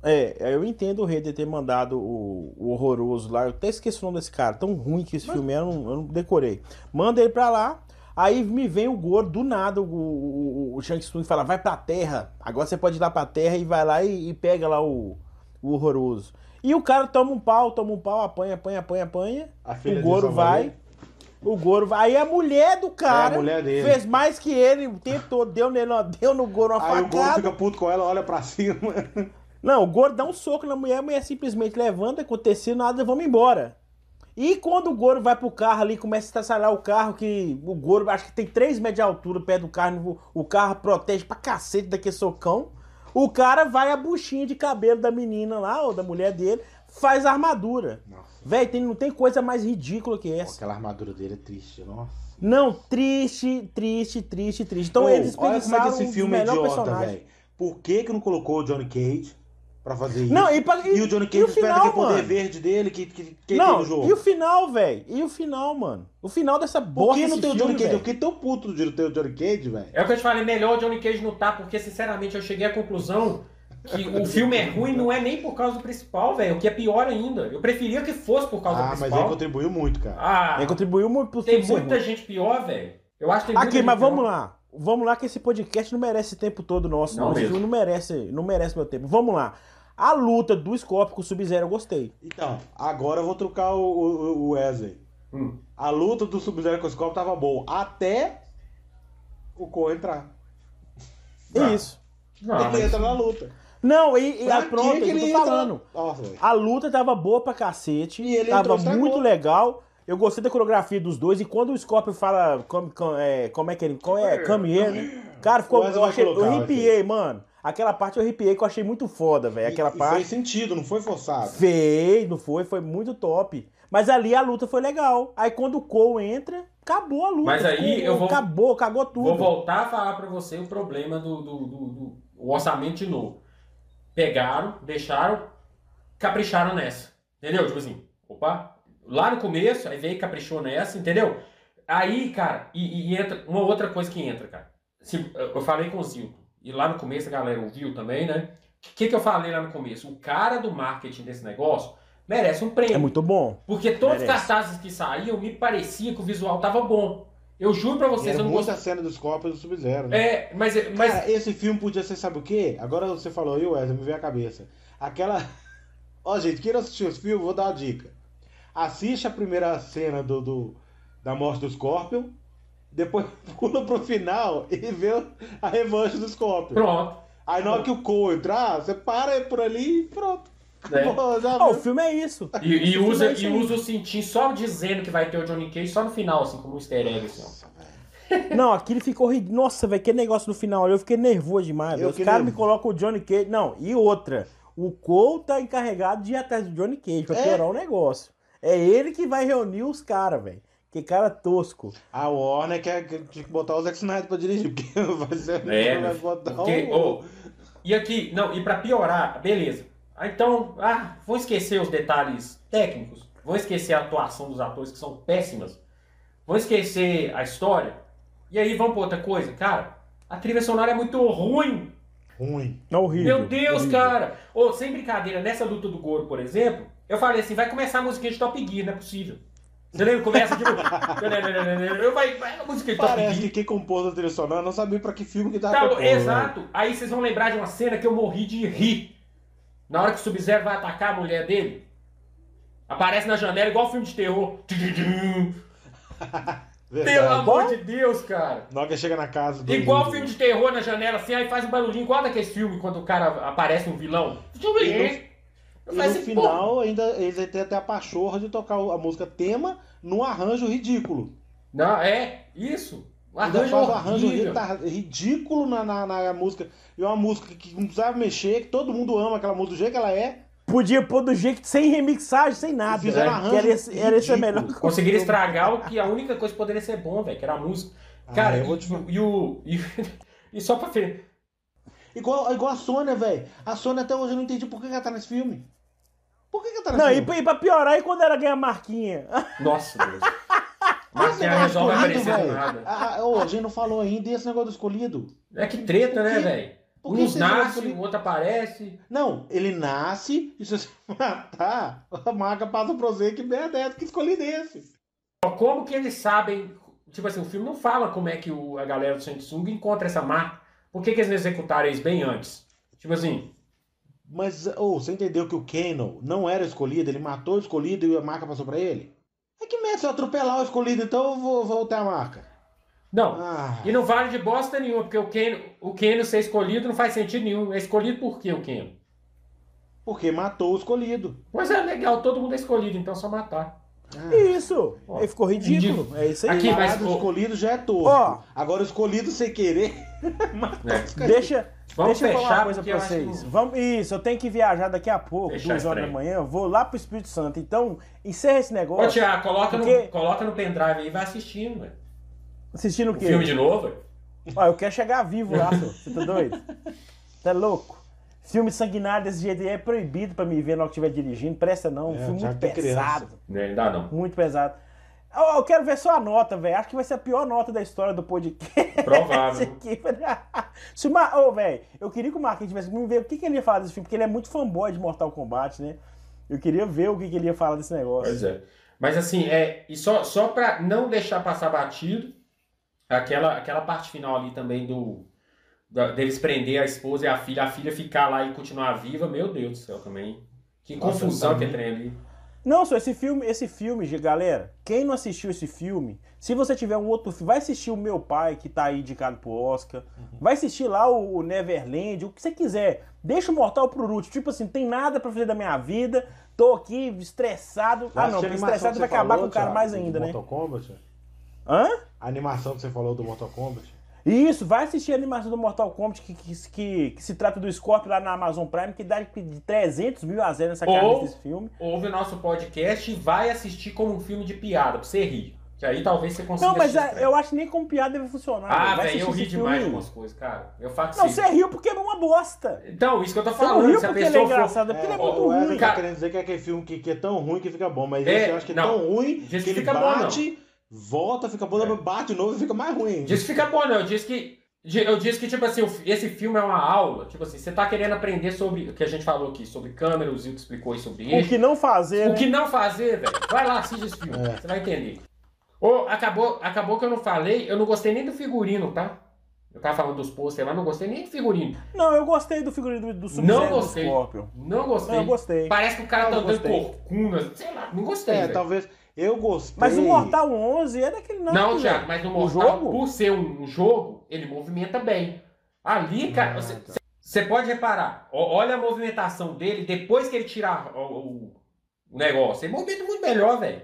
É, eu entendo o Raiden ter mandado o, o horroroso lá. Eu até esqueci o nome desse cara. Tão ruim que esse filme é, eu não, eu não decorei. Manda ele pra lá. Aí me vem o Goro, do nada, o, o, o Shang Tsung fala, vai pra terra. Agora você pode ir lá pra terra e vai lá e, e pega lá o, o horroroso. E o cara toma um pau, toma um pau, apanha, apanha, apanha, apanha. O Goro vai. O Goro vai. Aí a mulher do cara É, a mulher dele. fez mais que ele, tentou, deu, nele, deu no Goro uma Aí o Goro facada. fica puto com ela, olha pra cima. Não, o Goro dá um soco na mulher, a mulher simplesmente levanta, aconteceu nada, vamos embora. E quando o Goro vai pro carro ali, começa a estraçalhar o carro, que o Goro acho que tem 3 metros de altura perto do carro, o carro protege pra cacete daquele socão. O cara vai a buchinha de cabelo da menina lá, ou da mulher dele, faz a armadura. Véi, tem, não tem coisa mais ridícula que Pô, essa. Aquela armadura dele é triste, nossa. Não, triste, triste, triste, triste. Então Ô, eles olha como é que esse filme é idiota, velho. Por que que não colocou o Johnny Cage pra fazer isso? Não, e, pra- E o Johnny e Cage o espera final, aquele poder mano? verde dele que, que, que tem Não, no jogo. e o final, velho? E o final, mano? O final dessa Por bosta que não tem o Johnny Cage? Eu fiquei tão puto de não ter o Johnny Cage, velho. É o que eu te falei, melhor o Johnny Cage não tá, porque sinceramente eu cheguei à conclusão que o filme é ruim não é nem por causa do principal, velho. O que é pior ainda. Eu preferia que fosse por causa do Ah, mas ele principal. contribuiu muito, cara. Ah, Ele contribuiu muito pro tem muita ruim. gente pior, velho. Eu acho que tem muita Aqui, mas vamos lá. Vamos lá que esse podcast não merece esse tempo todo nosso, Não não. Esse mesmo. filme não merece, não merece meu tempo. Vamos lá. A luta do Scorpio com o Sub-Zero eu gostei. Então, agora eu vou trocar o, o, o Wesley. Hum. A luta do Sub-Zero com o Scorpio tava boa. Até o Cole entrar. Ah. Isso. Não, ele mas- entra na luta. Não, e, e ah, pronto, que é eu ele tô entra? falando. Nossa, velho. A luta tava boa pra cacete. E ele tava entrou, muito legal. Eu gostei da coreografia dos dois. E quando o Scorpio fala como, como, é, como é que ele. Qual é? Here, né? Cara, ficou. Eu, achei, eu arrepiei, mano. Aquela parte eu arrepiei que eu achei muito foda, velho. Aquela E- parte. Fez sentido, não foi forçado. Fez, não foi? Foi muito top. Mas ali a luta foi legal. Aí quando o Cole entra, acabou a luta. Mas aí eu vou- Acabou, cagou tudo. Vou voltar a falar pra você o problema do, do, do- do- o orçamento de novo. Pegaram, deixaram, capricharam nessa. Entendeu? Tipo assim, opa, lá no começo, aí veio e caprichou nessa, entendeu? Aí, cara, e, e entra uma outra coisa que entra, cara. Se- eu falei com o Zilton, e lá no começo a galera ouviu também, né? O que, que eu falei lá no começo? O cara do marketing desse negócio merece um prêmio. É muito bom. Porque todos os Merece. cartazes que saíam, me parecia que o visual tava bom. Eu juro pra E vocês, era eu não muita gostei. cena do Scorpio e do Sub-Zero, né? É, mas, mas Cara, esse filme podia ser, sabe o quê? Agora você falou aí, Wesley, me veio a cabeça. Aquela. *laughs* Ó, gente, quem não assistiu os filmes, vou dar uma dica. Assiste a primeira cena do, do- da morte do Scorpion, depois *laughs* pula pro final e vê a revanche do Scorpion. pronto. Aí na hora que o Cole entrar, você para por ali e pronto. É. Acabou, já Ah, o filme é isso. E, e usa, é isso e usa o cintinho só dizendo que vai ter o Johnny Cage só no final, assim, como um easter egg, assim, ó. Nossa, velho. Não, aquilo ficou ridículo. Nossa, velho, que negócio no final ali, eu fiquei nervoso demais. Os caras me colocam o Johnny Cage. Não, e outra. O Cole tá encarregado de ir atrás do Johnny Cage pra É. piorar o negócio. É ele que vai reunir os caras, velho. Que cara tosco. A Warner quer, quer tinha que botar o Zack Snyder pra dirigir, porque *laughs* vai ser. É, vai meu, botar porque, o. ô, e aqui, não, e pra piorar, beleza. Ah, então, ah, vou esquecer os detalhes técnicos, vou esquecer a atuação dos atores que são péssimas, vou esquecer a história, e aí vamos pra outra coisa. Cara, a trilha sonora é muito ruim. Ruim. É horrível. Meu Deus, horrível. cara! Ô, sem brincadeira, nessa luta do Goro, por exemplo, eu falei assim, vai começar a musiquinha de Top Gear, não é possível. Você lembra? Começa tipo... eu *laughs* vai, vai a música de Top Parece que quem compôs a trilha sonora não sabia pra que filme que tava Tá, compondo, exato. Aí vocês vão lembrar de uma cena que eu morri de rir. Na hora que o Sub-Zero vai atacar a mulher dele, aparece na janela igual filme de terror. *laughs* Pelo amor Bom? de Deus, cara. Na hora que chega na casa do. Igual filme de terror na janela, assim, aí faz um barulhinho, igual daquele filme quando o cara aparece um vilão. Deixa eu ver. E Eu E no final, ainda eles têm até a pachorra de tocar a música tema num arranjo ridículo. Não, é, isso. Um Ainda arranjo faz um arranjo rita- ridículo na, na, na música. E é uma música que não precisava mexer, que todo mundo ama aquela música do jeito que ela é. Podia pôr do jeito, sem remixagem, sem nada. Fizeram né? arranjo Que era esse, era esse melhor. *laughs* Conseguiram estragar o que a única coisa que poderia ser bom, velho, que era a música. Ah, Cara, vou e, te e o. E, *laughs* e só pra ver. Igual, igual a Sônia, velho. A Sônia até hoje eu não entendi por que ela tá nesse filme. Por que, que tá Não, e e pra piorar, e quando ela ganha a marquinha? Nossa, Deus. Mas Mas a resolve aparecer do nada. Ah, ah, ô, a gente não falou ainda e esse negócio do escolhido. É que treta, né, velho? Por que Uns você falou nascem, escolhido? o outro aparece. Não, ele nasce e se você matar, *laughs* a marca passa pra você que merda é essa, que escolhido é esse? Como que eles sabem. Tipo assim, o filme não fala como é que o- a galera do Samsung encontra essa marca. Por que, que eles não executaram isso bem antes? Tipo assim, Mas, ô, você entendeu que o Kano não era escolhido, ele matou o escolhido e a marca passou pra ele? É que merda, se eu atropelar o escolhido, então eu vou voltar a marca. não. Ah, E não vale de bosta nenhuma, porque o Ken, o Ken ser escolhido não faz sentido nenhum. É escolhido por quê o Ken? porque matou o escolhido. Pois é, legal, todo mundo é escolhido, então é só matar. Ah, Isso. Ó, Aí ficou ridículo. É isso aí. Aqui, mas- o escolhido já é tosco. Ó. Agora o escolhido sem querer. *laughs* É. Deixa, Vamos deixa eu falar fechar, uma coisa pra vocês. que- Vamos, isso, eu tenho que viajar daqui a pouco, Fechar duas horas da manhã. Eu vou lá pro Espírito Santo. Então, encerra esse Ô, negócio. Tiago, coloca, Porque- no, coloca no pendrive aí e vai assistindo, velho. Assistindo o O quê? filme de novo, velho. Ó, eu quero chegar vivo lá, senhor. Você tá doido? *laughs* Tá louco? Filme sanguinário desse jeito aí é proibido pra me ver na hora que estiver dirigindo. Presta não. Um É, filme já muito pesado. Né, Ainda não. Muito pesado. Eu, eu quero ver só a nota, velho. Acho que vai ser a pior nota da história do podcast. Provável. *laughs* aqui. *laughs* Se o Mar... Ô, velho, eu queria que o Marquinhos tivesse comigo ver o que, que ele ia falar desse filme, porque ele é muito fanboy de Mortal Kombat, né? Eu queria ver o que, que ele ia falar desse negócio. Pois é. Mas assim, é, e só, só pra não deixar passar batido, aquela, aquela parte final ali também do. da- deles prender a esposa e a filha, a filha ficar lá e continuar viva, meu Deus do céu também. Que Nossa, confusão tá que muito- tem ali. Não, só esse filme, esse filme, galera, quem não assistiu esse filme, se você tiver um outro filme, vai assistir o Meu Pai, que tá aí indicado pro Oscar, vai assistir lá o, o Neverland, o que você quiser. Deixa o Mortal pro último. Tipo assim, tem nada pra fazer da minha vida, tô aqui estressado. Ah, não, estressado vai acabar falou, com o cara Thiago, mais ainda, né? Mortal Kombat. Hã? A animação que você falou do Mortal Kombat. Isso, vai assistir a animação do Mortal Kombat que, que, que, que se trata do Scorpio lá na Amazon Prime, que dá de 300 mil a zero nessa Ou- camisa desse filme. Ouve o nosso podcast e vai assistir como um filme de piada, pra você rir. Que aí talvez você consiga Não, mas assistir é, eu acho que nem como piada deve funcionar. Ah, velho, eu ri demais de filme. algumas coisas, cara. Eu faço Não, você riu porque é uma bosta. Então, isso que eu tô Você falando. riu Se a porque ele é pessoa for... engraçado, é porque ele é Ó, muito o Wesley ruim. tá Cara- querendo dizer que é aquele filme que, que é tão ruim que fica bom, mas É, esse eu acho que é não. tão ruim que ele fica bom, não. bate, volta, fica bom, depois bate de novo e fica mais ruim. Diz que fica bom, não. Eu disse que. Eu disse que, tipo assim, esse filme é uma aula. Tipo assim, você tá querendo aprender sobre o que a gente falou aqui, sobre câmera, o Zico explicou aí sobre O que não fazer, O né? que não fazer, velho. Vai lá, assiste esse filme. É. Você vai entender. Ô, acabou, acabou que eu não falei, eu não gostei nem do figurino, tá? Eu tava falando dos posters lá, não gostei nem do figurino. Não, eu gostei do figurino do, do Não do gostei. Scorpion. Não gostei. Não, eu gostei. Parece que o cara Não, tá andando corcunda, sei lá, não gostei. É, velho. talvez. Eu gostei. Mas o Mortal 11 é daquele não. Não, velho. Thiago, mas no O Mortal, jogo? por ser um jogo, ele movimenta bem. Ali, cara, Ah, você, tá. você pode reparar, olha a movimentação dele depois que ele tirar o, o- o negócio. Ele movimenta muito melhor, velho.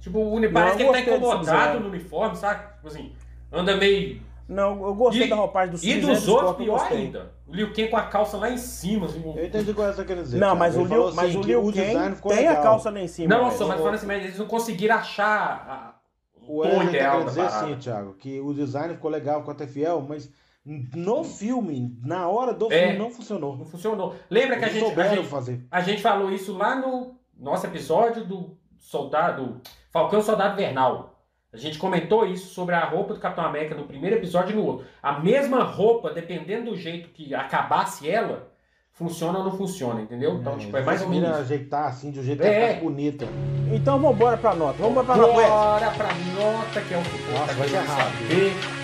Tipo, o Não, parece que ele tá incomodado no uniforme, sabe? Tipo assim, anda meio. Não, eu gostei E- da roupagem do E Sub-Zero dos do outros, pior gostei. ainda. O Liu Kang com a calça lá em cima, assim. Eu entendi o que você quer dizer. Não, Thiago. mas o Ele Liu, mas assim o Liu Kang tem a legal. calça lá em cima. Não, velho. só, mas falando assim, mas eles não conseguiram achar a- O o ideal querendo da dizer assim, Thiago, que o design ficou legal, ficou até fiel, mas no filme, na hora do É. filme, não funcionou. Não funcionou. Lembra que a gente, a gente, fazer. A gente falou isso lá no nosso episódio do Soldado. Falcão Soldado Vernal. A gente comentou isso sobre a roupa do Capitão América no primeiro episódio e no outro. A mesma roupa, dependendo do jeito que acabasse ela, funciona ou não funciona, entendeu? Então, tipo, é mais ou menos. Ajeitar assim, de um jeito que É. ela ficasse bonita. Então vambora pra nota. Vambora pra nota. Bora pra nota, que é o que povo Nossa, tá vai ser querendo rápido. saber.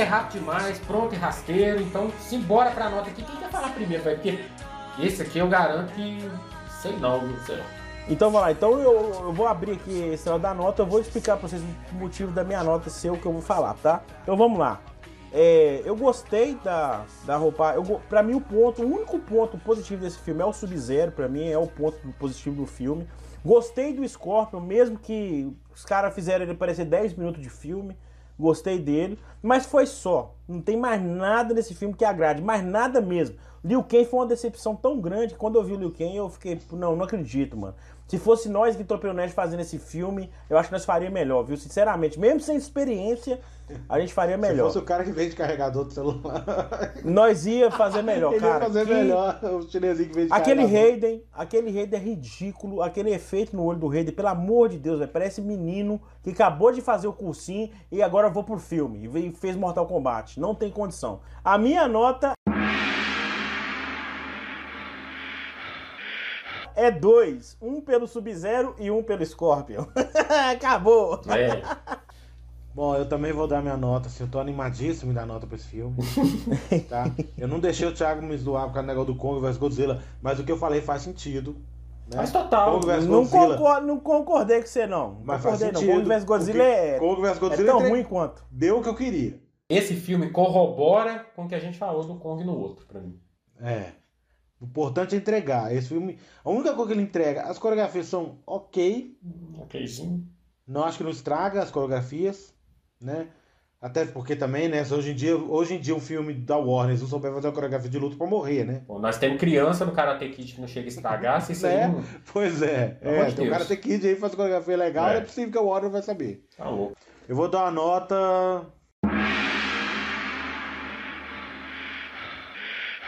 Ser rápido demais, pronto e rasteiro. Então, simbora pra nota aqui. Quem quer falar primeiro, velho? Porque esse aqui eu garanto que. Sei não, viu? Sei. Então vai lá, então eu, eu vou abrir aqui esse negócio da nota, eu vou explicar pra vocês o motivo da minha nota ser o que eu vou falar, tá? Então vamos lá. É, eu gostei da, da roupa. Eu, pra mim, o ponto, o único ponto positivo desse filme é o Sub-Zero. Pra mim, é o ponto positivo do filme. Gostei do Scorpion, mesmo que os caras fizeram ele parecer 10 minutos de filme. Gostei dele, mas foi só. Não tem mais nada nesse filme que agrade, mais nada mesmo. Liu Kang foi uma decepção tão grande que quando eu vi o Liu Kang eu fiquei, não, não acredito, mano. Se fosse nós que Nerd fazendo esse filme, eu acho que nós faríamos melhor, viu? Sinceramente, mesmo sem experiência, a gente faria Se melhor. fosse o cara que vende carregador do celular, Nós ia fazer melhor, *laughs* ele cara. ia fazer Que- melhor o chinesinho que vende Aquele carregador. Raiden, aquele Raiden é ridículo, aquele efeito no olho do Raiden, pelo amor de Deus, velho, parece menino que acabou de fazer o cursinho e agora vou pro filme e fez Mortal Kombat. Não tem condição. A minha nota é dois, um pelo Sub-Zero e um pelo Scorpion. *laughs* Acabou. É. Bom, eu também vou dar minha nota, assim, eu tô animadíssimo em dar nota pra esse filme. *laughs* tá? Eu não deixei o Thiago me zoar por causa do negócio do Kong vs Godzilla, mas o que eu falei faz sentido. Né? Faz total. Kong vs Não, concor- não concordei com você, não. Não Mas faz concordei, não. sentido. Kong vs Godzilla é, Kong vs é Godzilla tão entre- ruim quanto. deu o que eu queria. Esse filme corrobora com o que a gente falou do Kong no outro, pra mim. É. O importante é entregar. Esse filme. A única coisa que ele entrega, as coreografias são ok. Ok, sim. Não acho que não estraga as coreografias, né? Até porque também, né? Hoje em dia, hoje em dia um filme da Warner, se não souber fazer uma coreografia de luta pra morrer, né? Bom, nós temos criança no Karate Kid que não chega a estragar, se isso aí Né? *laughs* não... Pois é. É, de tem cara ter Kid aí faz coreografia legal, É. é. possível que a Warner vai saber. Tá louco. Eu vou dar uma nota.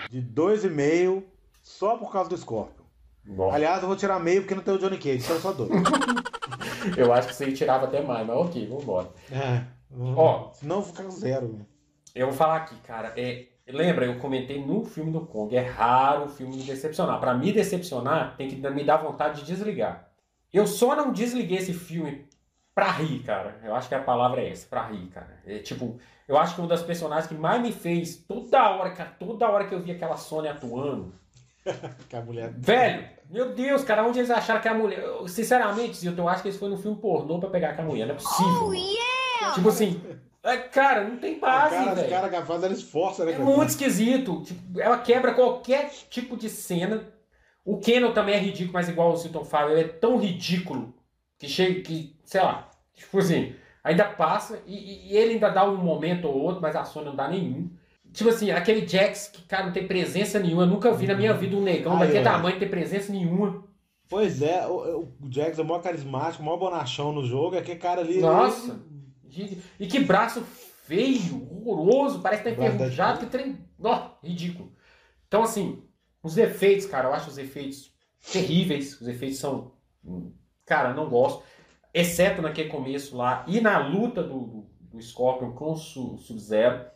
De 2,5 só por causa do Scorpion. Bom, Aliás, eu vou tirar meio porque não tem o Johnny Cage, então só dois. *laughs* eu acho que você tirava até mais, mas ok, vambora. é. Ó. Senão fica zero. Eu vou falar aqui, cara. É, lembra, eu comentei no filme do Kong. É raro o filme me decepcionar. Pra me decepcionar, tem que me dar vontade de desligar. Eu só não desliguei esse filme pra rir, cara. Eu acho que a palavra é essa, pra rir, cara. É tipo, eu acho que uma das personagens que mais me fez toda hora, cara, toda hora que eu vi aquela Sônia atuando. *laughs* Que a mulher. Velho, meu Deus, cara, onde eles acharam que a mulher. Eu, sinceramente, Zilton, eu acho que eles foram no filme pornô pra pegar aquela mulher. Não é possível. mano. Tipo assim, é, cara, não tem base, cara, os velho. caras que fazem, ela esforça, né? É muito esquisito. Tipo, ela quebra qualquer tipo de cena. O Kenan também é ridículo, mas igual o Silton fala, ele é tão ridículo que chega que, sei lá, tipo assim, ainda passa e, e- e ele ainda dá um momento ou outro, mas a Sônia não dá nenhum. Tipo assim, aquele Jax que, cara, não tem presença nenhuma. Eu nunca vi na minha vida um negão Ah, daquele é. tamanho ter presença nenhuma. Pois é, o, o Jax é o maior carismático, o maior bonachão no jogo. É que cara ali. Nossa! E, e que braço feio, horroroso, parece que tá enferrujado, que trem. Ó, ridículo. Então, assim, os efeitos, cara, eu acho os efeitos terríveis. Os efeitos são. hum, Cara, não gosto. Exceto naquele começo lá e na luta do, do, do Scorpion com o Su- Sub-Zero.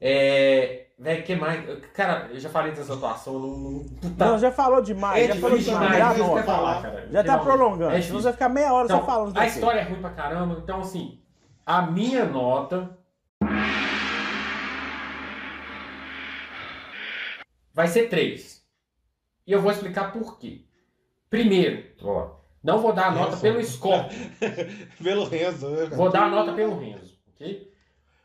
É. Velho, que mais? Cara, eu já falei dessa atuação, não. não puta, Não, já falou demais, é já falou demais. demais, Já, é anota. falar, cara. já tá prolongando, É senão difícil. você vai ficar meia hora só Então, falando a daqui. história é ruim pra caramba. Então, assim, a minha nota vai ser 3. E eu vou explicar por quê. Primeiro, ó, não vou dar a nota Renzo. pelo Scorpio. *laughs* Pelo Renzo, né? Vou dar a nota pelo Renzo, ok?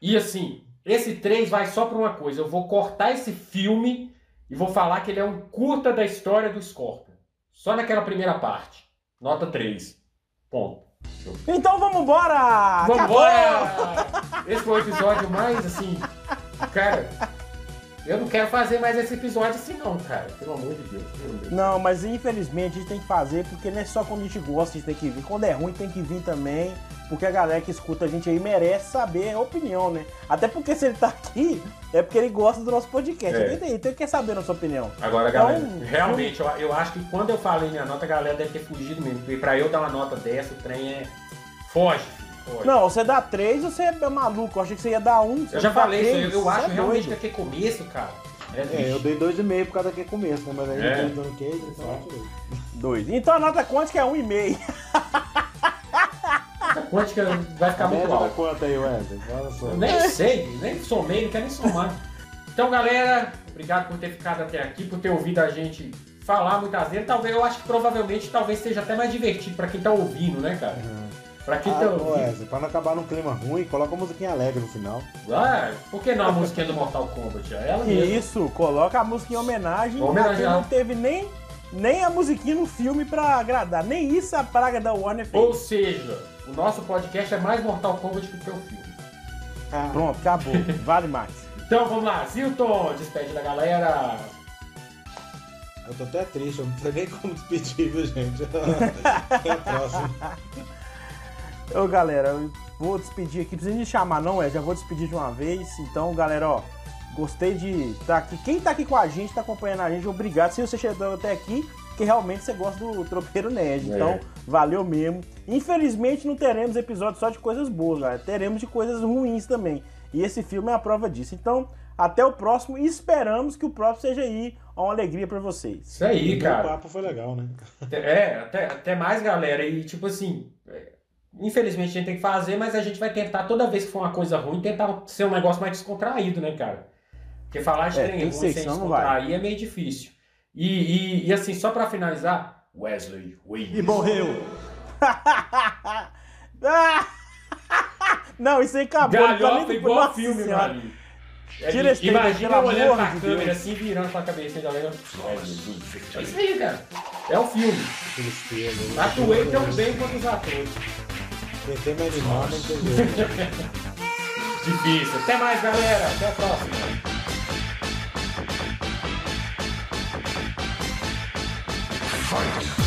E assim, esse 3 vai só pra uma coisa. Eu vou cortar esse filme e vou falar que ele é um curta da história do Scorpion. Só naquela primeira parte. Nota 3. Ponto. Então vamos embora! Acabou! Vambora! Esse foi o episódio mais assim. Cara, eu não quero fazer mais esse episódio assim, não, cara. Pelo amor de Deus. Não, mas infelizmente a gente tem que fazer, porque não é só quando a gente gosta, a gente tem que vir. Quando é ruim, tem que vir também, porque a galera que escuta a gente aí merece saber a opinião, né? Até porque se ele tá aqui, é porque ele gosta do nosso podcast. É. Alguém tem, então ele quer saber a nossa opinião. Agora, Então, galera, realmente, eu, eu acho que quando eu falei minha nota, a galera deve ter fugido mesmo. Porque pra eu dar uma nota dessa, o trem é. Foge, foge. Não, você dá três, você é maluco. Eu achei que você ia dar um. eu já falei isso, três, eu, eu você acho é realmente que doido. aquele começo, cara. É, É, eu dei 2,5 por causa daquele começo, né? Mas aí É. eu dei Johnny Cage, então eu. Dois. Então a nota quântica é um e meio. quântica vai ficar A muito alta. quanto aí, Wesley? Eu nem sei, nem somei, não quero nem somar. Então, galera, obrigado por ter ficado até aqui, por ter ouvido a gente falar muitas vezes. Talvez, eu acho que provavelmente talvez seja até mais divertido pra quem tá ouvindo, né, cara? Pra quem Ah, tá ô, ouvindo. Wesley, pra não acabar num clima ruim, coloca uma musiquinha alegre no final. Ah, por que não a musiquinha do Mortal Kombat? É ela mesmo. Isso, coloca a música em homenagem. Porque Não teve nem, nem a musiquinha no filme pra agradar. Nem isso a praga da Warner fez. Ou seja, o nosso podcast é mais Mortal Kombat que o filme. Ah, Pronto, acabou. *laughs* Vale mais. Então vamos lá, Zilton, despede da galera. eu tô até triste, eu não sei nem como despedir, viu, gente? *laughs* Até a próxima. *laughs* Ô, galera, eu vou despedir aqui. Precisa de chamar, não é? Já vou despedir de uma vez. Então, galera, ó, gostei de estar aqui. Quem tá aqui com a gente, tá acompanhando a gente, obrigado. Se você chegou até aqui, porque realmente você gosta do Tropeiro Nerd. É. Então, valeu mesmo. Infelizmente, não teremos episódio só de coisas boas, galera. Teremos de coisas ruins também. E esse filme é a prova disso. Então, até o próximo e esperamos que o próximo seja aí uma alegria pra vocês. Isso aí, o cara. papo foi legal, né? É, até, até mais, galera. E tipo assim, é, infelizmente a gente tem que fazer, mas a gente vai tentar, toda vez que for uma coisa ruim, tentar ser um negócio mais descontraído, né, cara? Porque falar de É, trem ruim sem senão não vai. descontrair é meio difícil. E, e, e, assim, só pra finalizar, Wesley Wings. E morreu. *laughs* Não, isso aí acabou. tá Galhofa igual Nossa filme, Senhora. mano. Tira esse Imagina olhando pra de câmera Deus. assim, virando pra cabeça, galera. É isso aí, cara. É o filme. Atuei tão bem quanto os atores. Tentei me animar, não jeito. *laughs* Difícil. Até mais, galera. Até a próxima. Fight!